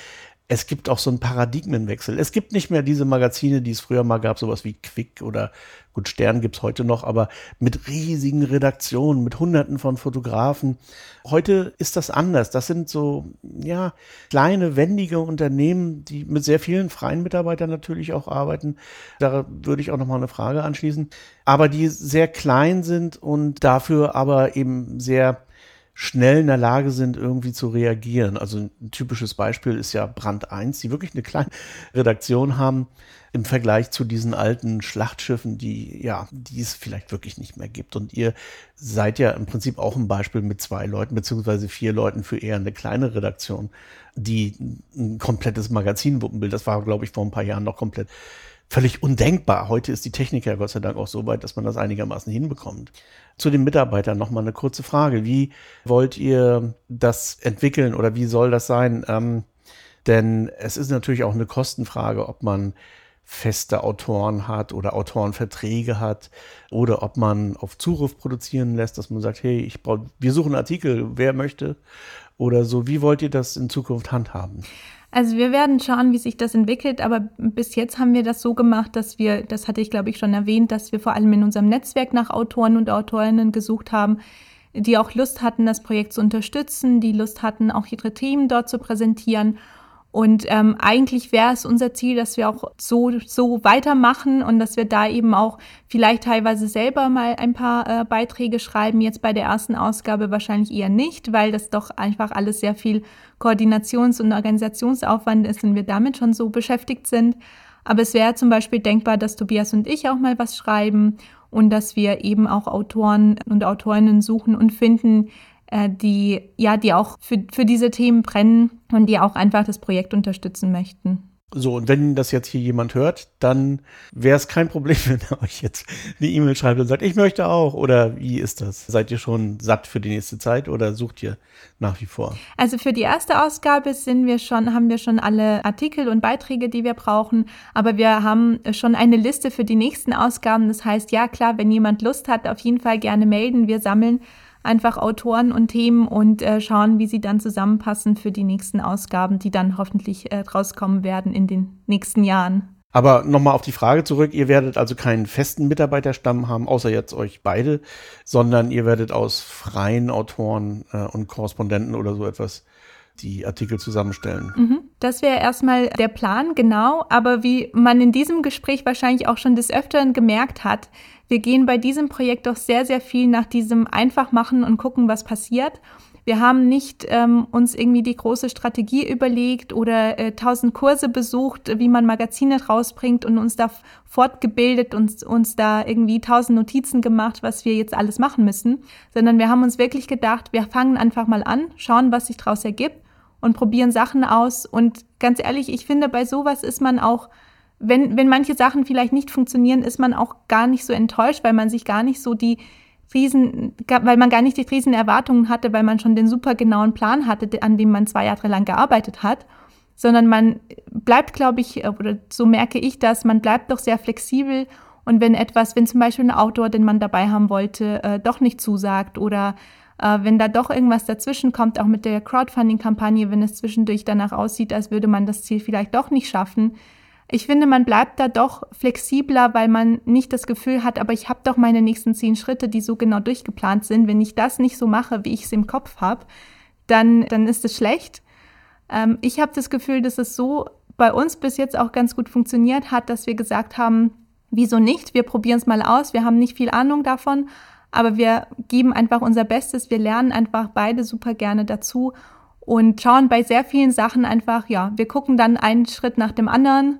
es gibt auch so einen Paradigmenwechsel. Es gibt nicht mehr diese Magazine, die es früher mal gab, sowas wie Quick oder gut, Stern gibt es heute noch, aber mit riesigen Redaktionen, mit hunderten von Fotografen. Heute ist das anders. Das sind so, ja, kleine, wendige Unternehmen, die mit sehr vielen freien Mitarbeitern natürlich auch arbeiten. Da würde ich auch nochmal eine Frage anschließen. Aber die sehr klein sind und dafür aber eben sehr schnell in der Lage sind, irgendwie zu reagieren. Also ein typisches Beispiel ist ja Brand 1, die wirklich eine kleine Redaktion haben im Vergleich zu diesen alten Schlachtschiffen, die ja, die es vielleicht wirklich nicht mehr gibt. Und ihr seid ja im Prinzip auch ein Beispiel mit zwei Leuten beziehungsweise vier Leuten für eher eine kleine Redaktion, die ein komplettes Magazin wuppenbild. Das war, glaube ich, vor ein paar Jahren noch komplett völlig undenkbar. Heute ist die Technik ja Gott sei Dank auch so weit, dass man das einigermaßen hinbekommt. Zu den Mitarbeitern nochmal eine kurze Frage. Wie wollt ihr das entwickeln oder wie soll das sein? Ähm, denn es ist natürlich auch eine Kostenfrage, ob man feste Autoren hat oder Autorenverträge hat oder ob man auf Zuruf produzieren lässt, dass man sagt, hey, ich brauche, wir suchen Artikel, wer möchte oder so. Wie wollt ihr das in Zukunft handhaben? Also wir werden schauen, wie sich das entwickelt, aber bis jetzt haben wir das so gemacht, dass wir, das hatte ich glaube ich schon erwähnt, dass wir vor allem in unserem Netzwerk nach Autoren und Autorinnen gesucht haben, die auch Lust hatten, das Projekt zu unterstützen, die Lust hatten, auch ihre Themen dort zu präsentieren und ähm, eigentlich wäre es unser Ziel, dass wir auch so, so weitermachen und dass wir da eben auch vielleicht teilweise selber mal ein paar äh, Beiträge schreiben. Jetzt bei der ersten Ausgabe wahrscheinlich eher nicht, weil das doch einfach alles sehr viel Koordinations- und Organisationsaufwand ist und wir damit schon so beschäftigt sind. Aber es wäre zum Beispiel denkbar, dass Tobias und ich auch mal was schreiben und dass wir eben auch Autoren und Autorinnen suchen und finden, äh, die, ja, die auch für, für diese Themen brennen und die auch einfach das Projekt unterstützen möchten. So, und wenn das jetzt hier jemand hört, dann wäre es kein Problem, wenn er euch jetzt eine E-Mail schreibt und sagt, ich möchte auch. Oder wie ist das? Seid ihr schon satt für die nächste Zeit oder sucht ihr nach wie vor? Also für die erste Ausgabe sind wir schon, haben wir schon alle Artikel und Beiträge, die wir brauchen. Aber wir haben schon eine Liste für die nächsten Ausgaben. Das heißt, ja klar, wenn jemand Lust hat, auf jeden Fall gerne melden. Wir sammeln einfach Autoren und Themen und äh, schauen, wie sie dann zusammenpassen für die nächsten Ausgaben, die dann hoffentlich äh, rauskommen werden in den nächsten Jahren. Aber nochmal auf die Frage zurück, ihr werdet also keinen festen Mitarbeiterstamm haben, außer jetzt euch beide, sondern ihr werdet aus freien Autoren äh, und Korrespondenten oder so etwas die Artikel zusammenstellen. Mhm. Das wäre erstmal der Plan, genau. Aber wie man in diesem Gespräch wahrscheinlich auch schon des Öfteren gemerkt hat, wir gehen bei diesem Projekt doch sehr, sehr viel nach diesem Einfachmachen und gucken, was passiert. Wir haben nicht ähm, uns irgendwie die große Strategie überlegt oder äh, tausend Kurse besucht, wie man Magazine rausbringt und uns da fortgebildet und uns da irgendwie tausend Notizen gemacht, was wir jetzt alles machen müssen, sondern wir haben uns wirklich gedacht, wir fangen einfach mal an, schauen, was sich daraus ergibt und probieren Sachen aus. Und ganz ehrlich, ich finde, bei sowas ist man auch wenn, wenn manche Sachen vielleicht nicht funktionieren, ist man auch gar nicht so enttäuscht, weil man sich gar nicht so die riesen, weil man gar nicht die riesen Erwartungen hatte, weil man schon den super genauen Plan hatte, an dem man zwei Jahre lang gearbeitet hat, sondern man bleibt, glaube ich, oder so merke ich das, man bleibt doch sehr flexibel und wenn etwas, wenn zum Beispiel ein Autor, den man dabei haben wollte, äh, doch nicht zusagt oder äh, wenn da doch irgendwas dazwischen kommt, auch mit der Crowdfunding-Kampagne, wenn es zwischendurch danach aussieht, als würde man das Ziel vielleicht doch nicht schaffen, ich finde, man bleibt da doch flexibler, weil man nicht das Gefühl hat, aber ich habe doch meine nächsten zehn Schritte, die so genau durchgeplant sind. Wenn ich das nicht so mache, wie ich es im Kopf habe, dann, dann ist es schlecht. Ähm, ich habe das Gefühl, dass es so bei uns bis jetzt auch ganz gut funktioniert hat, dass wir gesagt haben, wieso nicht? Wir probieren es mal aus. Wir haben nicht viel Ahnung davon, aber wir geben einfach unser Bestes. Wir lernen einfach beide super gerne dazu und schauen bei sehr vielen Sachen einfach, ja, wir gucken dann einen Schritt nach dem anderen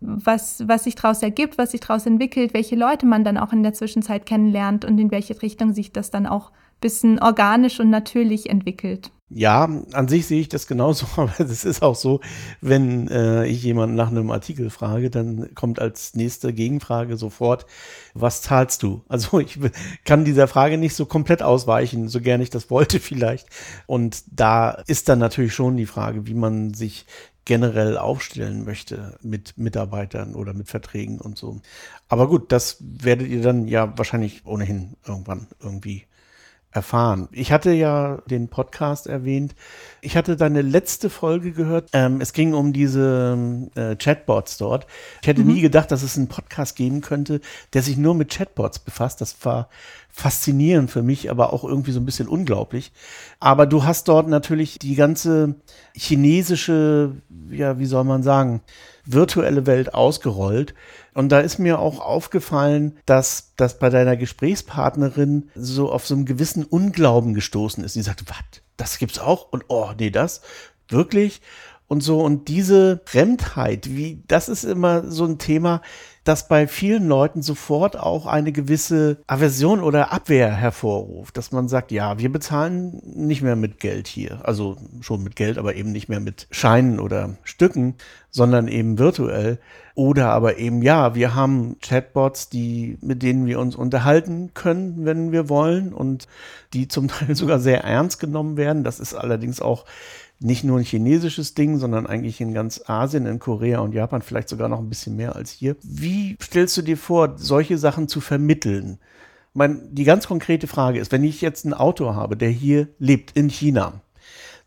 was, was sich daraus ergibt, was sich daraus entwickelt, welche Leute man dann auch in der Zwischenzeit kennenlernt und in welche Richtung sich das dann auch ein bisschen organisch und natürlich entwickelt. Ja, an sich sehe ich das genauso, aber es ist auch so, wenn äh, ich jemanden nach einem Artikel frage, dann kommt als nächste Gegenfrage sofort, was zahlst du? Also ich kann dieser Frage nicht so komplett ausweichen, so gern ich das wollte vielleicht. Und da ist dann natürlich schon die Frage, wie man sich generell aufstellen möchte mit Mitarbeitern oder mit Verträgen und so. Aber gut, das werdet ihr dann ja wahrscheinlich ohnehin irgendwann irgendwie erfahren. Ich hatte ja den Podcast erwähnt. Ich hatte deine letzte Folge gehört. Ähm, es ging um diese äh, Chatbots dort. Ich hätte mhm. nie gedacht, dass es einen Podcast geben könnte, der sich nur mit Chatbots befasst. Das war faszinierend für mich, aber auch irgendwie so ein bisschen unglaublich. Aber du hast dort natürlich die ganze chinesische, ja, wie soll man sagen, virtuelle Welt ausgerollt. Und da ist mir auch aufgefallen, dass das bei deiner Gesprächspartnerin so auf so einen gewissen Unglauben gestoßen ist. Die sagte, was, das gibt's auch? Und oh, nee, das? Wirklich? Und so, und diese Fremdheit, wie, das ist immer so ein Thema, das bei vielen Leuten sofort auch eine gewisse Aversion oder Abwehr hervorruft, dass man sagt, ja, wir bezahlen nicht mehr mit Geld hier, also schon mit Geld, aber eben nicht mehr mit Scheinen oder Stücken, sondern eben virtuell. Oder aber eben, ja, wir haben Chatbots, die, mit denen wir uns unterhalten können, wenn wir wollen und die zum Teil sogar sehr ernst genommen werden. Das ist allerdings auch nicht nur ein chinesisches Ding, sondern eigentlich in ganz Asien, in Korea und Japan vielleicht sogar noch ein bisschen mehr als hier. Wie stellst du dir vor, solche Sachen zu vermitteln? Mein, die ganz konkrete Frage ist, wenn ich jetzt einen Autor habe, der hier lebt, in China,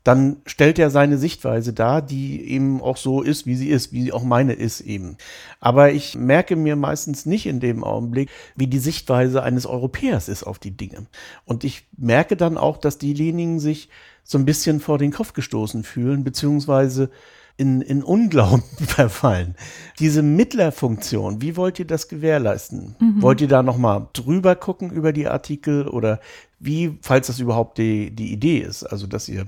dann stellt er seine Sichtweise dar, die eben auch so ist, wie sie ist, wie auch meine ist eben. Aber ich merke mir meistens nicht in dem Augenblick, wie die Sichtweise eines Europäers ist auf die Dinge. Und ich merke dann auch, dass diejenigen sich so ein bisschen vor den Kopf gestoßen fühlen, beziehungsweise in, in Unglauben verfallen. Diese Mittlerfunktion, wie wollt ihr das gewährleisten? Mhm. Wollt ihr da nochmal drüber gucken über die Artikel oder wie, falls das überhaupt die, die Idee ist, also dass ihr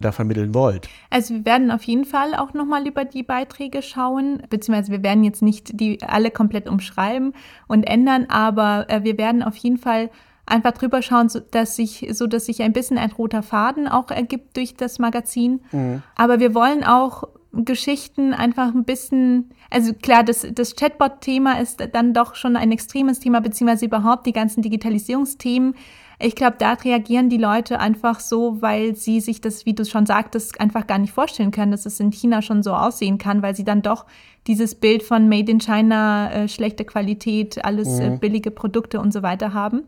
da vermitteln wollt? Also wir werden auf jeden Fall auch nochmal über die Beiträge schauen, beziehungsweise wir werden jetzt nicht die alle komplett umschreiben und ändern, aber äh, wir werden auf jeden Fall einfach drüber schauen, so dass sich, so dass sich ein bisschen ein roter Faden auch ergibt durch das Magazin. Mhm. Aber wir wollen auch Geschichten einfach ein bisschen, also klar, das, das Chatbot-Thema ist dann doch schon ein extremes Thema, beziehungsweise überhaupt die ganzen Digitalisierungsthemen. Ich glaube, da reagieren die Leute einfach so, weil sie sich das, wie du schon sagtest, einfach gar nicht vorstellen können, dass es in China schon so aussehen kann, weil sie dann doch dieses Bild von Made in China, äh, schlechte Qualität, alles äh, mhm. äh, billige Produkte und so weiter haben.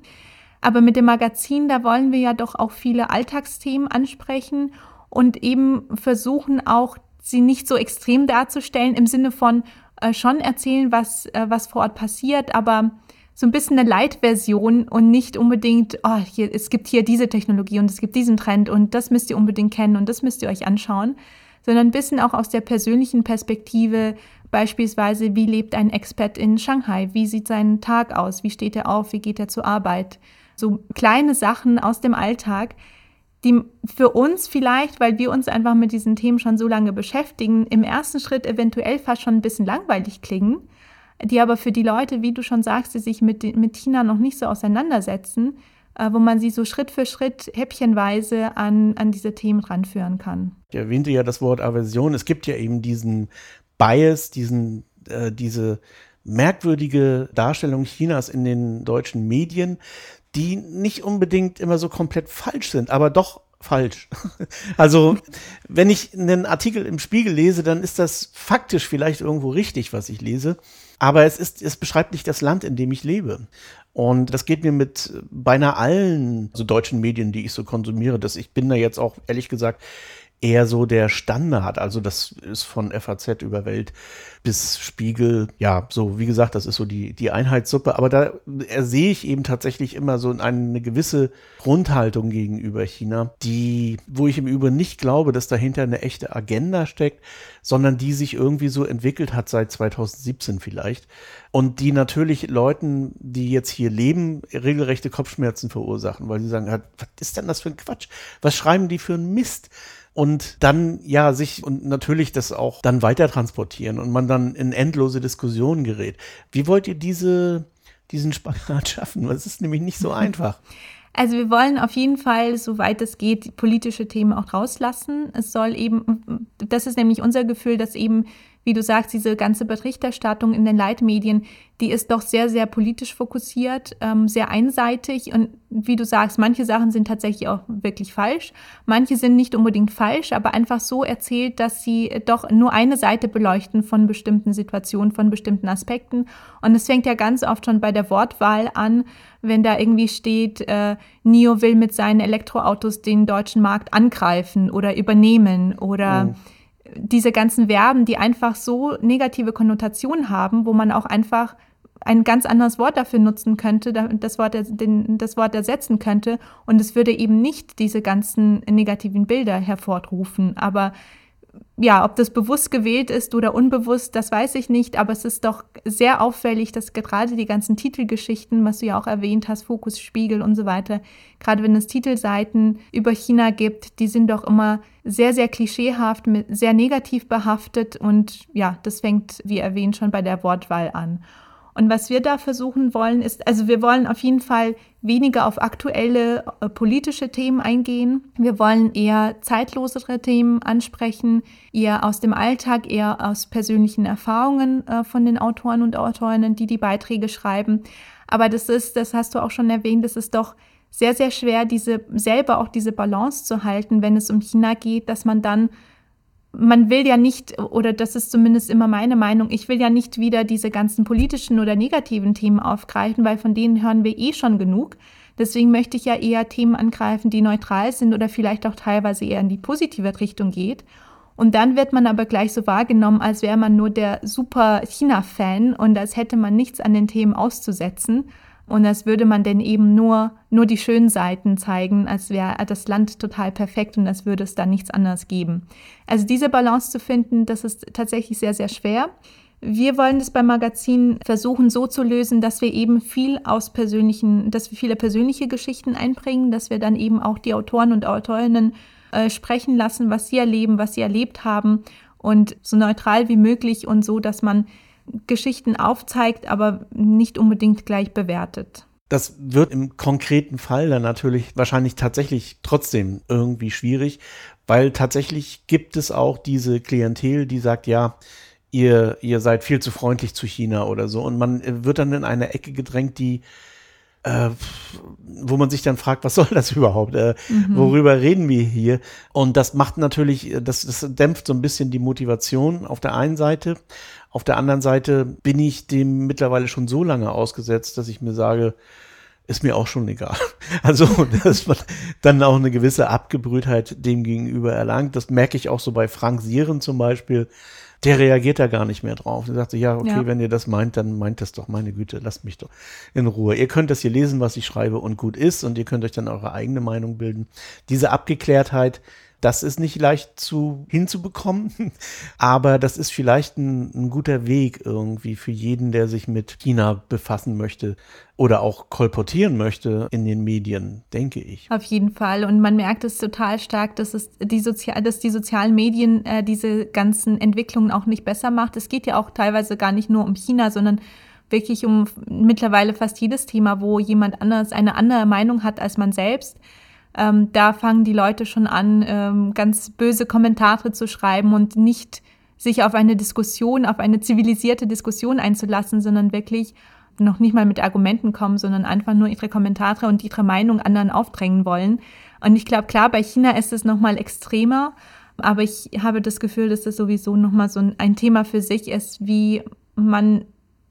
Aber mit dem Magazin, da wollen wir ja doch auch viele Alltagsthemen ansprechen und eben versuchen auch, sie nicht so extrem darzustellen, im Sinne von äh, schon erzählen, was, äh, was vor Ort passiert, aber so ein bisschen eine Light-Version und nicht unbedingt, oh, hier, es gibt hier diese Technologie und es gibt diesen Trend und das müsst ihr unbedingt kennen und das müsst ihr euch anschauen, sondern ein bisschen auch aus der persönlichen Perspektive, beispielsweise, wie lebt ein Expert in Shanghai, wie sieht sein Tag aus, wie steht er auf, wie geht er zur Arbeit, so kleine Sachen aus dem Alltag, die für uns vielleicht, weil wir uns einfach mit diesen Themen schon so lange beschäftigen, im ersten Schritt eventuell fast schon ein bisschen langweilig klingen, die aber für die Leute, wie du schon sagst, die sich mit, mit China noch nicht so auseinandersetzen, äh, wo man sie so Schritt für Schritt häppchenweise an, an diese Themen ranführen kann. Ich erwähnte ja das Wort Aversion. Es gibt ja eben diesen Bias, diesen, äh, diese merkwürdige Darstellung Chinas in den deutschen Medien, die nicht unbedingt immer so komplett falsch sind, aber doch falsch. Also, wenn ich einen Artikel im Spiegel lese, dann ist das faktisch vielleicht irgendwo richtig, was ich lese. Aber es ist, es beschreibt nicht das Land, in dem ich lebe. Und das geht mir mit beinahe allen so deutschen Medien, die ich so konsumiere, dass ich bin da jetzt auch ehrlich gesagt eher so der Standard. Also das ist von FAZ über Welt bis Spiegel. Ja, so wie gesagt, das ist so die, die Einheitssuppe. Aber da sehe ich eben tatsächlich immer so eine gewisse Grundhaltung gegenüber China, die, wo ich im Übrigen nicht glaube, dass dahinter eine echte Agenda steckt, sondern die sich irgendwie so entwickelt hat seit 2017 vielleicht. Und die natürlich Leuten, die jetzt hier leben, regelrechte Kopfschmerzen verursachen, weil sie sagen, was ist denn das für ein Quatsch? Was schreiben die für ein Mist? Und dann ja sich und natürlich das auch dann weiter transportieren und man dann in endlose Diskussionen gerät. Wie wollt ihr diese, diesen Spagat schaffen? Das ist nämlich nicht so einfach. Also wir wollen auf jeden Fall, soweit es geht, politische Themen auch rauslassen. Es soll eben, das ist nämlich unser Gefühl, dass eben wie du sagst, diese ganze Berichterstattung in den Leitmedien, die ist doch sehr, sehr politisch fokussiert, ähm, sehr einseitig. Und wie du sagst, manche Sachen sind tatsächlich auch wirklich falsch. Manche sind nicht unbedingt falsch, aber einfach so erzählt, dass sie doch nur eine Seite beleuchten von bestimmten Situationen, von bestimmten Aspekten. Und es fängt ja ganz oft schon bei der Wortwahl an, wenn da irgendwie steht, äh, NIO will mit seinen Elektroautos den deutschen Markt angreifen oder übernehmen oder. Oh diese ganzen Verben, die einfach so negative Konnotationen haben, wo man auch einfach ein ganz anderes Wort dafür nutzen könnte, das Wort, den, das Wort ersetzen könnte und es würde eben nicht diese ganzen negativen Bilder hervorrufen. Aber ja, ob das bewusst gewählt ist oder unbewusst, das weiß ich nicht, aber es ist doch sehr auffällig, dass gerade die ganzen Titelgeschichten, was du ja auch erwähnt hast, Fokus, Spiegel und so weiter, gerade wenn es Titelseiten über China gibt, die sind doch immer sehr, sehr klischeehaft, sehr negativ behaftet und ja, das fängt, wie erwähnt, schon bei der Wortwahl an. Und was wir da versuchen wollen, ist, also wir wollen auf jeden Fall weniger auf aktuelle äh, politische Themen eingehen. Wir wollen eher zeitlosere Themen ansprechen, eher aus dem Alltag, eher aus persönlichen Erfahrungen äh, von den Autoren und Autorinnen, die die Beiträge schreiben. Aber das ist, das hast du auch schon erwähnt, das ist doch sehr, sehr schwer, diese selber auch diese Balance zu halten, wenn es um China geht, dass man dann man will ja nicht, oder das ist zumindest immer meine Meinung, ich will ja nicht wieder diese ganzen politischen oder negativen Themen aufgreifen, weil von denen hören wir eh schon genug. Deswegen möchte ich ja eher Themen angreifen, die neutral sind oder vielleicht auch teilweise eher in die positive Richtung geht. Und dann wird man aber gleich so wahrgenommen, als wäre man nur der super China-Fan und als hätte man nichts an den Themen auszusetzen. Und als würde man denn eben nur, nur die schönen Seiten zeigen, als wäre das Land total perfekt und als würde es da nichts anderes geben. Also diese Balance zu finden, das ist tatsächlich sehr, sehr schwer. Wir wollen das beim Magazin versuchen so zu lösen, dass wir eben viel aus persönlichen, dass wir viele persönliche Geschichten einbringen, dass wir dann eben auch die Autoren und Autorinnen äh, sprechen lassen, was sie erleben, was sie erlebt haben und so neutral wie möglich und so, dass man Geschichten aufzeigt, aber nicht unbedingt gleich bewertet. Das wird im konkreten Fall dann natürlich wahrscheinlich tatsächlich trotzdem irgendwie schwierig, weil tatsächlich gibt es auch diese Klientel, die sagt, ja, ihr, ihr seid viel zu freundlich zu China oder so. Und man wird dann in eine Ecke gedrängt, die äh, wo man sich dann fragt, was soll das überhaupt? Äh, mhm. Worüber reden wir hier? Und das macht natürlich, das, das dämpft so ein bisschen die Motivation auf der einen Seite. Auf der anderen Seite bin ich dem mittlerweile schon so lange ausgesetzt, dass ich mir sage, ist mir auch schon egal. Also, dass man dann auch eine gewisse Abgebrühtheit dem gegenüber erlangt. Das merke ich auch so bei Frank Sieren zum Beispiel der reagiert da gar nicht mehr drauf. Er sagt so, ja, okay, ja. wenn ihr das meint, dann meint das doch, meine Güte, lasst mich doch in Ruhe. Ihr könnt das hier lesen, was ich schreibe und gut ist und ihr könnt euch dann eure eigene Meinung bilden. Diese Abgeklärtheit, das ist nicht leicht zu hinzubekommen, aber das ist vielleicht ein, ein, guter Weg irgendwie für jeden, der sich mit China befassen möchte oder auch kolportieren möchte in den Medien, denke ich. Auf jeden Fall. Und man merkt es total stark, dass es die, Sozial dass die sozialen Medien äh, diese ganzen Entwicklungen auch nicht besser macht. Es geht ja auch teilweise gar nicht nur um China, sondern wirklich um mittlerweile fast jedes Thema, wo jemand anders eine andere Meinung hat als man selbst. Ähm, da fangen die Leute schon an, ähm, ganz böse Kommentare zu schreiben und nicht sich auf eine Diskussion, auf eine zivilisierte Diskussion einzulassen, sondern wirklich noch nicht mal mit Argumenten kommen, sondern einfach nur ihre Kommentare und ihre Meinung anderen aufdrängen wollen. Und ich glaube, klar, bei China ist es noch mal extremer, aber ich habe das Gefühl, dass das sowieso noch mal so ein Thema für sich ist, wie man,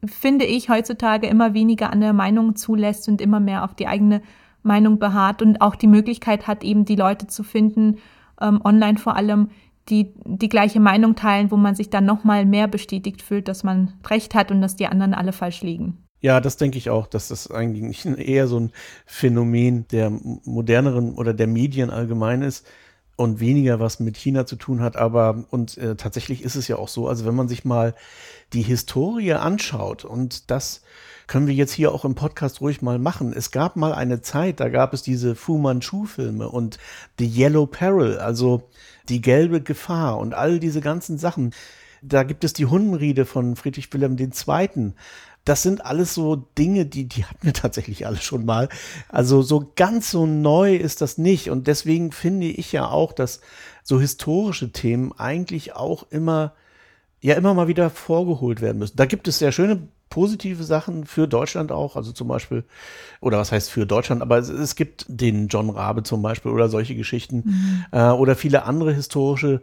finde ich, heutzutage immer weniger andere Meinungen zulässt und immer mehr auf die eigene Meinung beharrt und auch die Möglichkeit hat, eben die Leute zu finden, ähm, online vor allem, die die gleiche Meinung teilen, wo man sich dann noch mal mehr bestätigt fühlt, dass man recht hat und dass die anderen alle falsch liegen. Ja, das denke ich auch, dass das eigentlich eher so ein Phänomen der moderneren oder der Medien allgemein ist und weniger was mit China zu tun hat. Aber und äh, tatsächlich ist es ja auch so, also wenn man sich mal die Historie anschaut und das können wir jetzt hier auch im Podcast ruhig mal machen. Es gab mal eine Zeit, da gab es diese Fu Manchu-Filme und The Yellow Peril, also die gelbe Gefahr und all diese ganzen Sachen. Da gibt es die Hundenriede von Friedrich Wilhelm II. Das sind alles so Dinge, die, die hatten wir tatsächlich alle schon mal. Also so ganz so neu ist das nicht. Und deswegen finde ich ja auch, dass so historische Themen eigentlich auch immer ja immer mal wieder vorgeholt werden müssen. Da gibt es sehr schöne positive Sachen für Deutschland auch, also zum Beispiel, oder was heißt für Deutschland, aber es, es gibt den John Rabe zum Beispiel oder solche Geschichten mhm. äh, oder viele andere historische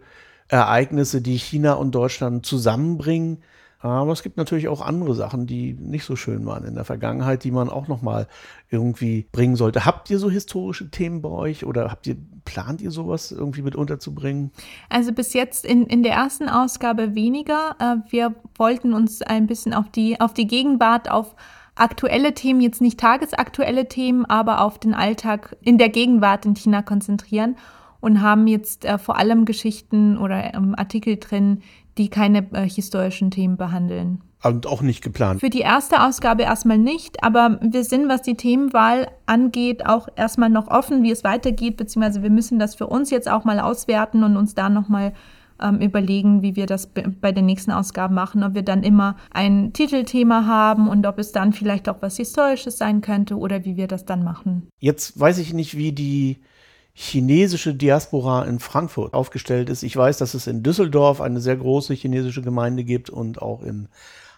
Ereignisse, die China und Deutschland zusammenbringen. Aber es gibt natürlich auch andere Sachen, die nicht so schön waren in der Vergangenheit, die man auch noch mal irgendwie bringen sollte. Habt ihr so historische Themen bei euch oder habt ihr plant ihr sowas irgendwie mit unterzubringen? Also bis jetzt in, in der ersten Ausgabe weniger. Äh, wir wollten uns ein bisschen auf die auf die Gegenwart auf aktuelle Themen, jetzt nicht tagesaktuelle Themen, aber auf den Alltag in der Gegenwart in China konzentrieren und haben jetzt äh, vor allem Geschichten oder ähm, Artikel drin, die keine äh, historischen Themen behandeln. Und auch nicht geplant. Für die erste Ausgabe erstmal nicht, aber wir sind, was die Themenwahl angeht, auch erstmal noch offen, wie es weitergeht, beziehungsweise wir müssen das für uns jetzt auch mal auswerten und uns da nochmal ähm, überlegen, wie wir das bei den nächsten Ausgaben machen, ob wir dann immer ein Titelthema haben und ob es dann vielleicht auch was Historisches sein könnte oder wie wir das dann machen. Jetzt weiß ich nicht, wie die chinesische Diaspora in Frankfurt aufgestellt ist. Ich weiß, dass es in Düsseldorf eine sehr große chinesische Gemeinde gibt und auch in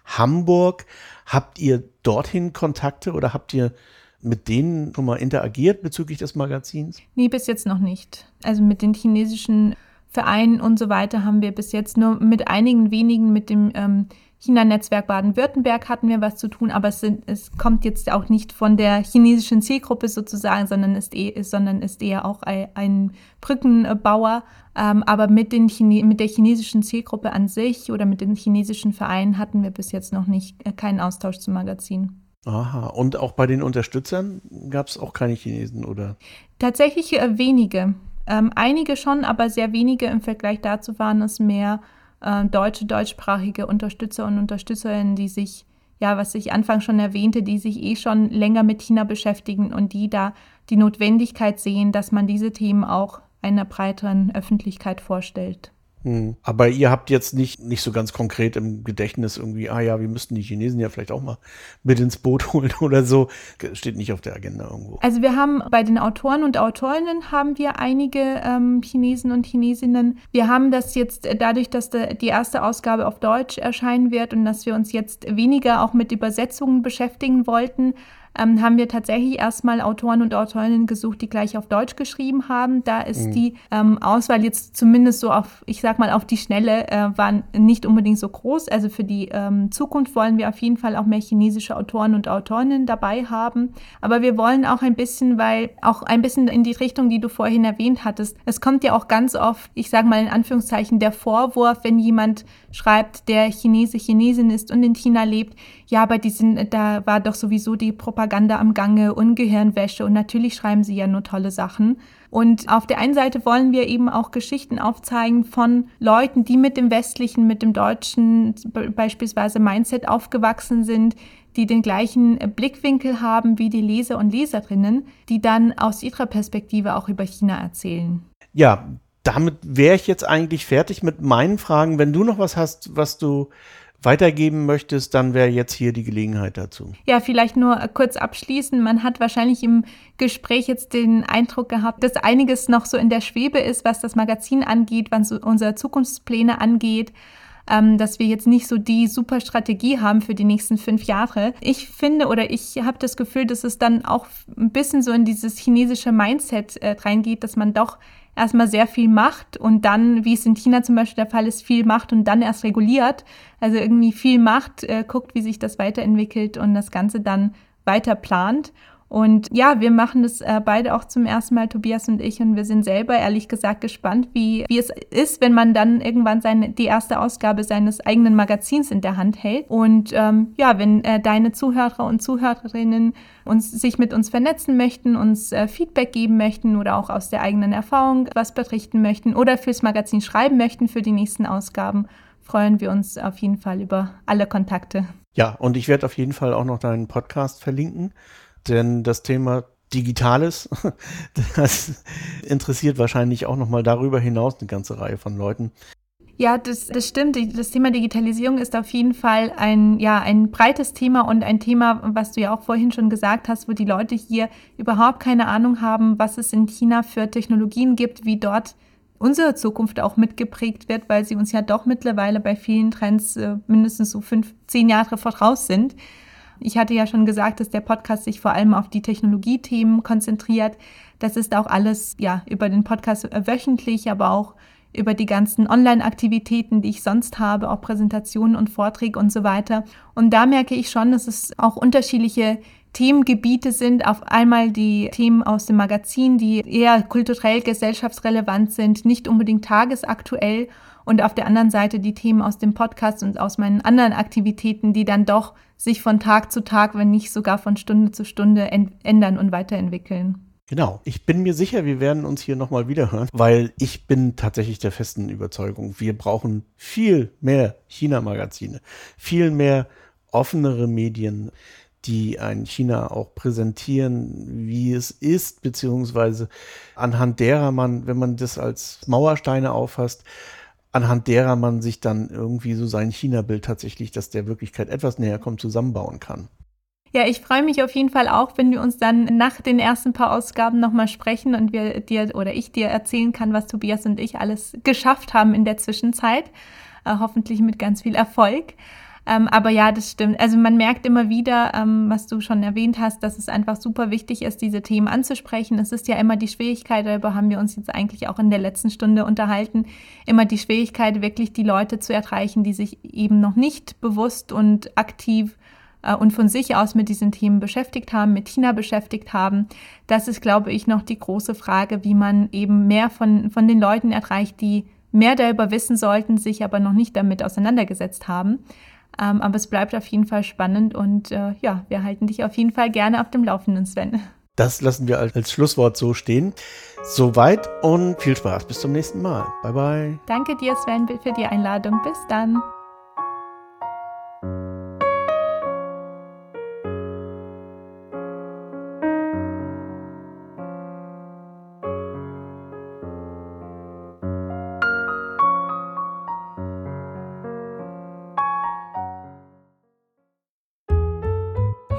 Hamburg. Habt ihr dorthin Kontakte oder habt ihr mit denen schon mal interagiert bezüglich des Magazins? Nee, bis jetzt noch nicht. Also mit den chinesischen Vereinen und so weiter haben wir bis jetzt nur mit einigen wenigen mit dem ähm, China-Netzwerk Baden-Württemberg hatten wir was zu tun, aber es, sind, es, kommt jetzt auch nicht von der chinesischen Zielgruppe sozusagen, sondern ist, eh, sondern ist eher auch ein, Brückenbauer. Ähm, aber mit, Chine mit der chinesischen Zielgruppe an sich oder mit den chinesischen Vereinen hatten wir bis jetzt noch nicht äh, keinen Austausch zum Magazin. Aha, und auch bei den Unterstützern gab es auch keine Chinesen, oder? Tatsächlich äh, wenige. Ähm, einige schon, aber sehr wenige im Vergleich dazu waren es mehr äh, deutsche, deutschsprachige Unterstützer und Unterstützerinnen, die sich, ja, was ich anfangs schon erwähnte, die sich eh schon länger mit China beschäftigen und die da die Notwendigkeit sehen, dass man diese Themen auch einer breiteren Öffentlichkeit vorstellt. Hm. Aber ihr habt jetzt nicht, nicht so ganz konkret im Gedächtnis irgendwie, ah ja, wir müssten die Chinesen ja vielleicht auch mal mit ins Boot holen oder so. Steht nicht auf der Agenda irgendwo. Also wir haben bei den Autoren und Autorinnen haben wir einige ähm, Chinesen und Chinesinnen. Wir haben das jetzt äh, dadurch, dass die erste Ausgabe auf Deutsch erscheinen wird und dass wir uns jetzt weniger auch mit Übersetzungen beschäftigen wollten, ähm, haben wir tatsächlich erstmal Autoren und Autorinnen gesucht, die gleich auf Deutsch geschrieben haben. Da ist mhm. die ähm, Auswahl jetzt zumindest so auf, ich sag mal, auf die Schnelle, äh, war nicht unbedingt so groß. Also für die ähm, Zukunft wollen wir auf jeden Fall auch mehr chinesische Autoren und Autorinnen dabei haben. Aber wir wollen auch ein bisschen, weil auch ein bisschen in die Richtung, die du vorhin erwähnt hattest, es kommt ja auch ganz oft, ich sag mal in Anführungszeichen, der Vorwurf, wenn jemand schreibt, der Chinese, Chinesin ist und in China lebt, ja, aber die sind, da war doch sowieso die Propaganda am Gange und Gehirnwäsche und natürlich schreiben sie ja nur tolle Sachen. Und auf der einen Seite wollen wir eben auch Geschichten aufzeigen von Leuten, die mit dem westlichen, mit dem deutschen beispielsweise Mindset aufgewachsen sind, die den gleichen Blickwinkel haben wie die Leser und Leserinnen, die dann aus ihrer Perspektive auch über China erzählen. Ja, damit wäre ich jetzt eigentlich fertig mit meinen Fragen. Wenn du noch was hast, was du weitergeben möchtest, dann wäre jetzt hier die Gelegenheit dazu. Ja, vielleicht nur kurz abschließen. Man hat wahrscheinlich im Gespräch jetzt den Eindruck gehabt, dass einiges noch so in der Schwebe ist, was das Magazin angeht, was unsere Zukunftspläne angeht ähm, dass wir jetzt nicht so die super Strategie haben für die nächsten fünf Jahre. Ich finde oder ich habe das Gefühl, dass es dann auch ein bisschen so in dieses chinesische Mindset äh, reingeht, dass man doch erstmal sehr viel macht und dann, wie es in China zum Beispiel der Fall ist, viel macht und dann erst reguliert. Also irgendwie viel macht, äh, guckt, wie sich das weiterentwickelt und das Ganze dann weiter plant. Und ja, wir machen das äh, beide auch zum ersten Mal, Tobias und ich, und wir sind selber ehrlich gesagt gespannt, wie, wie es ist, wenn man dann irgendwann seine, die erste Ausgabe seines eigenen Magazins in der Hand hält. Und ähm, ja, wenn äh, deine Zuhörer und Zuhörerinnen uns, sich mit uns vernetzen möchten, uns äh, Feedback geben möchten oder auch aus der eigenen Erfahrung was berichten möchten oder fürs Magazin schreiben möchten für die nächsten Ausgaben, freuen wir uns auf jeden Fall über alle Kontakte. Ja, und ich werde auf jeden Fall auch noch deinen Podcast verlinken denn das Thema Digitales, das interessiert wahrscheinlich auch nochmal darüber hinaus eine ganze Reihe von Leuten. Ja, das, das stimmt. Das Thema Digitalisierung ist auf jeden Fall ein, ja, ein breites Thema und ein Thema, was du ja auch vorhin schon gesagt hast, wo die Leute hier überhaupt keine Ahnung haben, was es in China für Technologien gibt, wie dort unsere Zukunft auch mitgeprägt wird, weil sie uns ja doch mittlerweile bei vielen Trends äh, mindestens so fünf, zehn Jahre voraus sind. Ich hatte ja schon gesagt, dass der Podcast sich vor allem auf die Technologiethemen konzentriert. Das ist auch alles ja über den Podcast wöchentlich, aber auch über die ganzen Online-Aktivitäten, die ich sonst habe, auch Präsentationen und Vorträge und so weiter. Und da merke ich schon, dass es auch unterschiedliche Themengebiete sind. Auf einmal die Themen aus dem Magazin, die eher kulturell, gesellschaftsrelevant sind, nicht unbedingt tagesaktuell. Und auf der anderen Seite die Themen aus dem Podcast und aus meinen anderen Aktivitäten, die dann doch sich von Tag zu Tag, wenn nicht sogar von Stunde zu Stunde ändern und weiterentwickeln. Genau. Ich bin mir sicher, wir werden uns hier nochmal wiederhören, weil ich bin tatsächlich der festen Überzeugung, wir brauchen viel mehr China-Magazine, viel mehr offenere Medien, die ein China auch präsentieren, wie es ist, beziehungsweise anhand derer man, wenn man das als Mauersteine auffasst, anhand derer man sich dann irgendwie so sein China-Bild tatsächlich, dass der Wirklichkeit etwas näher kommt, zusammenbauen kann. Ja, ich freue mich auf jeden Fall auch, wenn wir uns dann nach den ersten paar Ausgaben nochmal sprechen und wir dir oder ich dir erzählen kann, was Tobias und ich alles geschafft haben in der Zwischenzeit. Äh, hoffentlich mit ganz viel Erfolg. Ähm, aber ja, das stimmt. Also man merkt immer wieder, ähm, was du schon erwähnt hast, dass es einfach super wichtig ist, diese Themen anzusprechen. Es ist ja immer die Schwierigkeit, darüber haben wir uns jetzt eigentlich auch in der letzten Stunde unterhalten, immer die Schwierigkeit, wirklich die Leute zu erreichen, die sich eben noch nicht bewusst und aktiv äh, und von sich aus mit diesen Themen beschäftigt haben, mit China beschäftigt haben. Das ist, glaube ich, noch die große Frage, wie man eben mehr von, von den Leuten erreicht, die mehr darüber wissen sollten, sich aber noch nicht damit auseinandergesetzt haben. Ähm, aber es bleibt auf jeden Fall spannend und äh, ja, wir halten dich auf jeden Fall gerne auf dem Laufenden, Sven. Das lassen wir als, als Schlusswort so stehen. Soweit und viel Spaß. Bis zum nächsten Mal. Bye, bye. Danke dir, Sven, für die Einladung. Bis dann.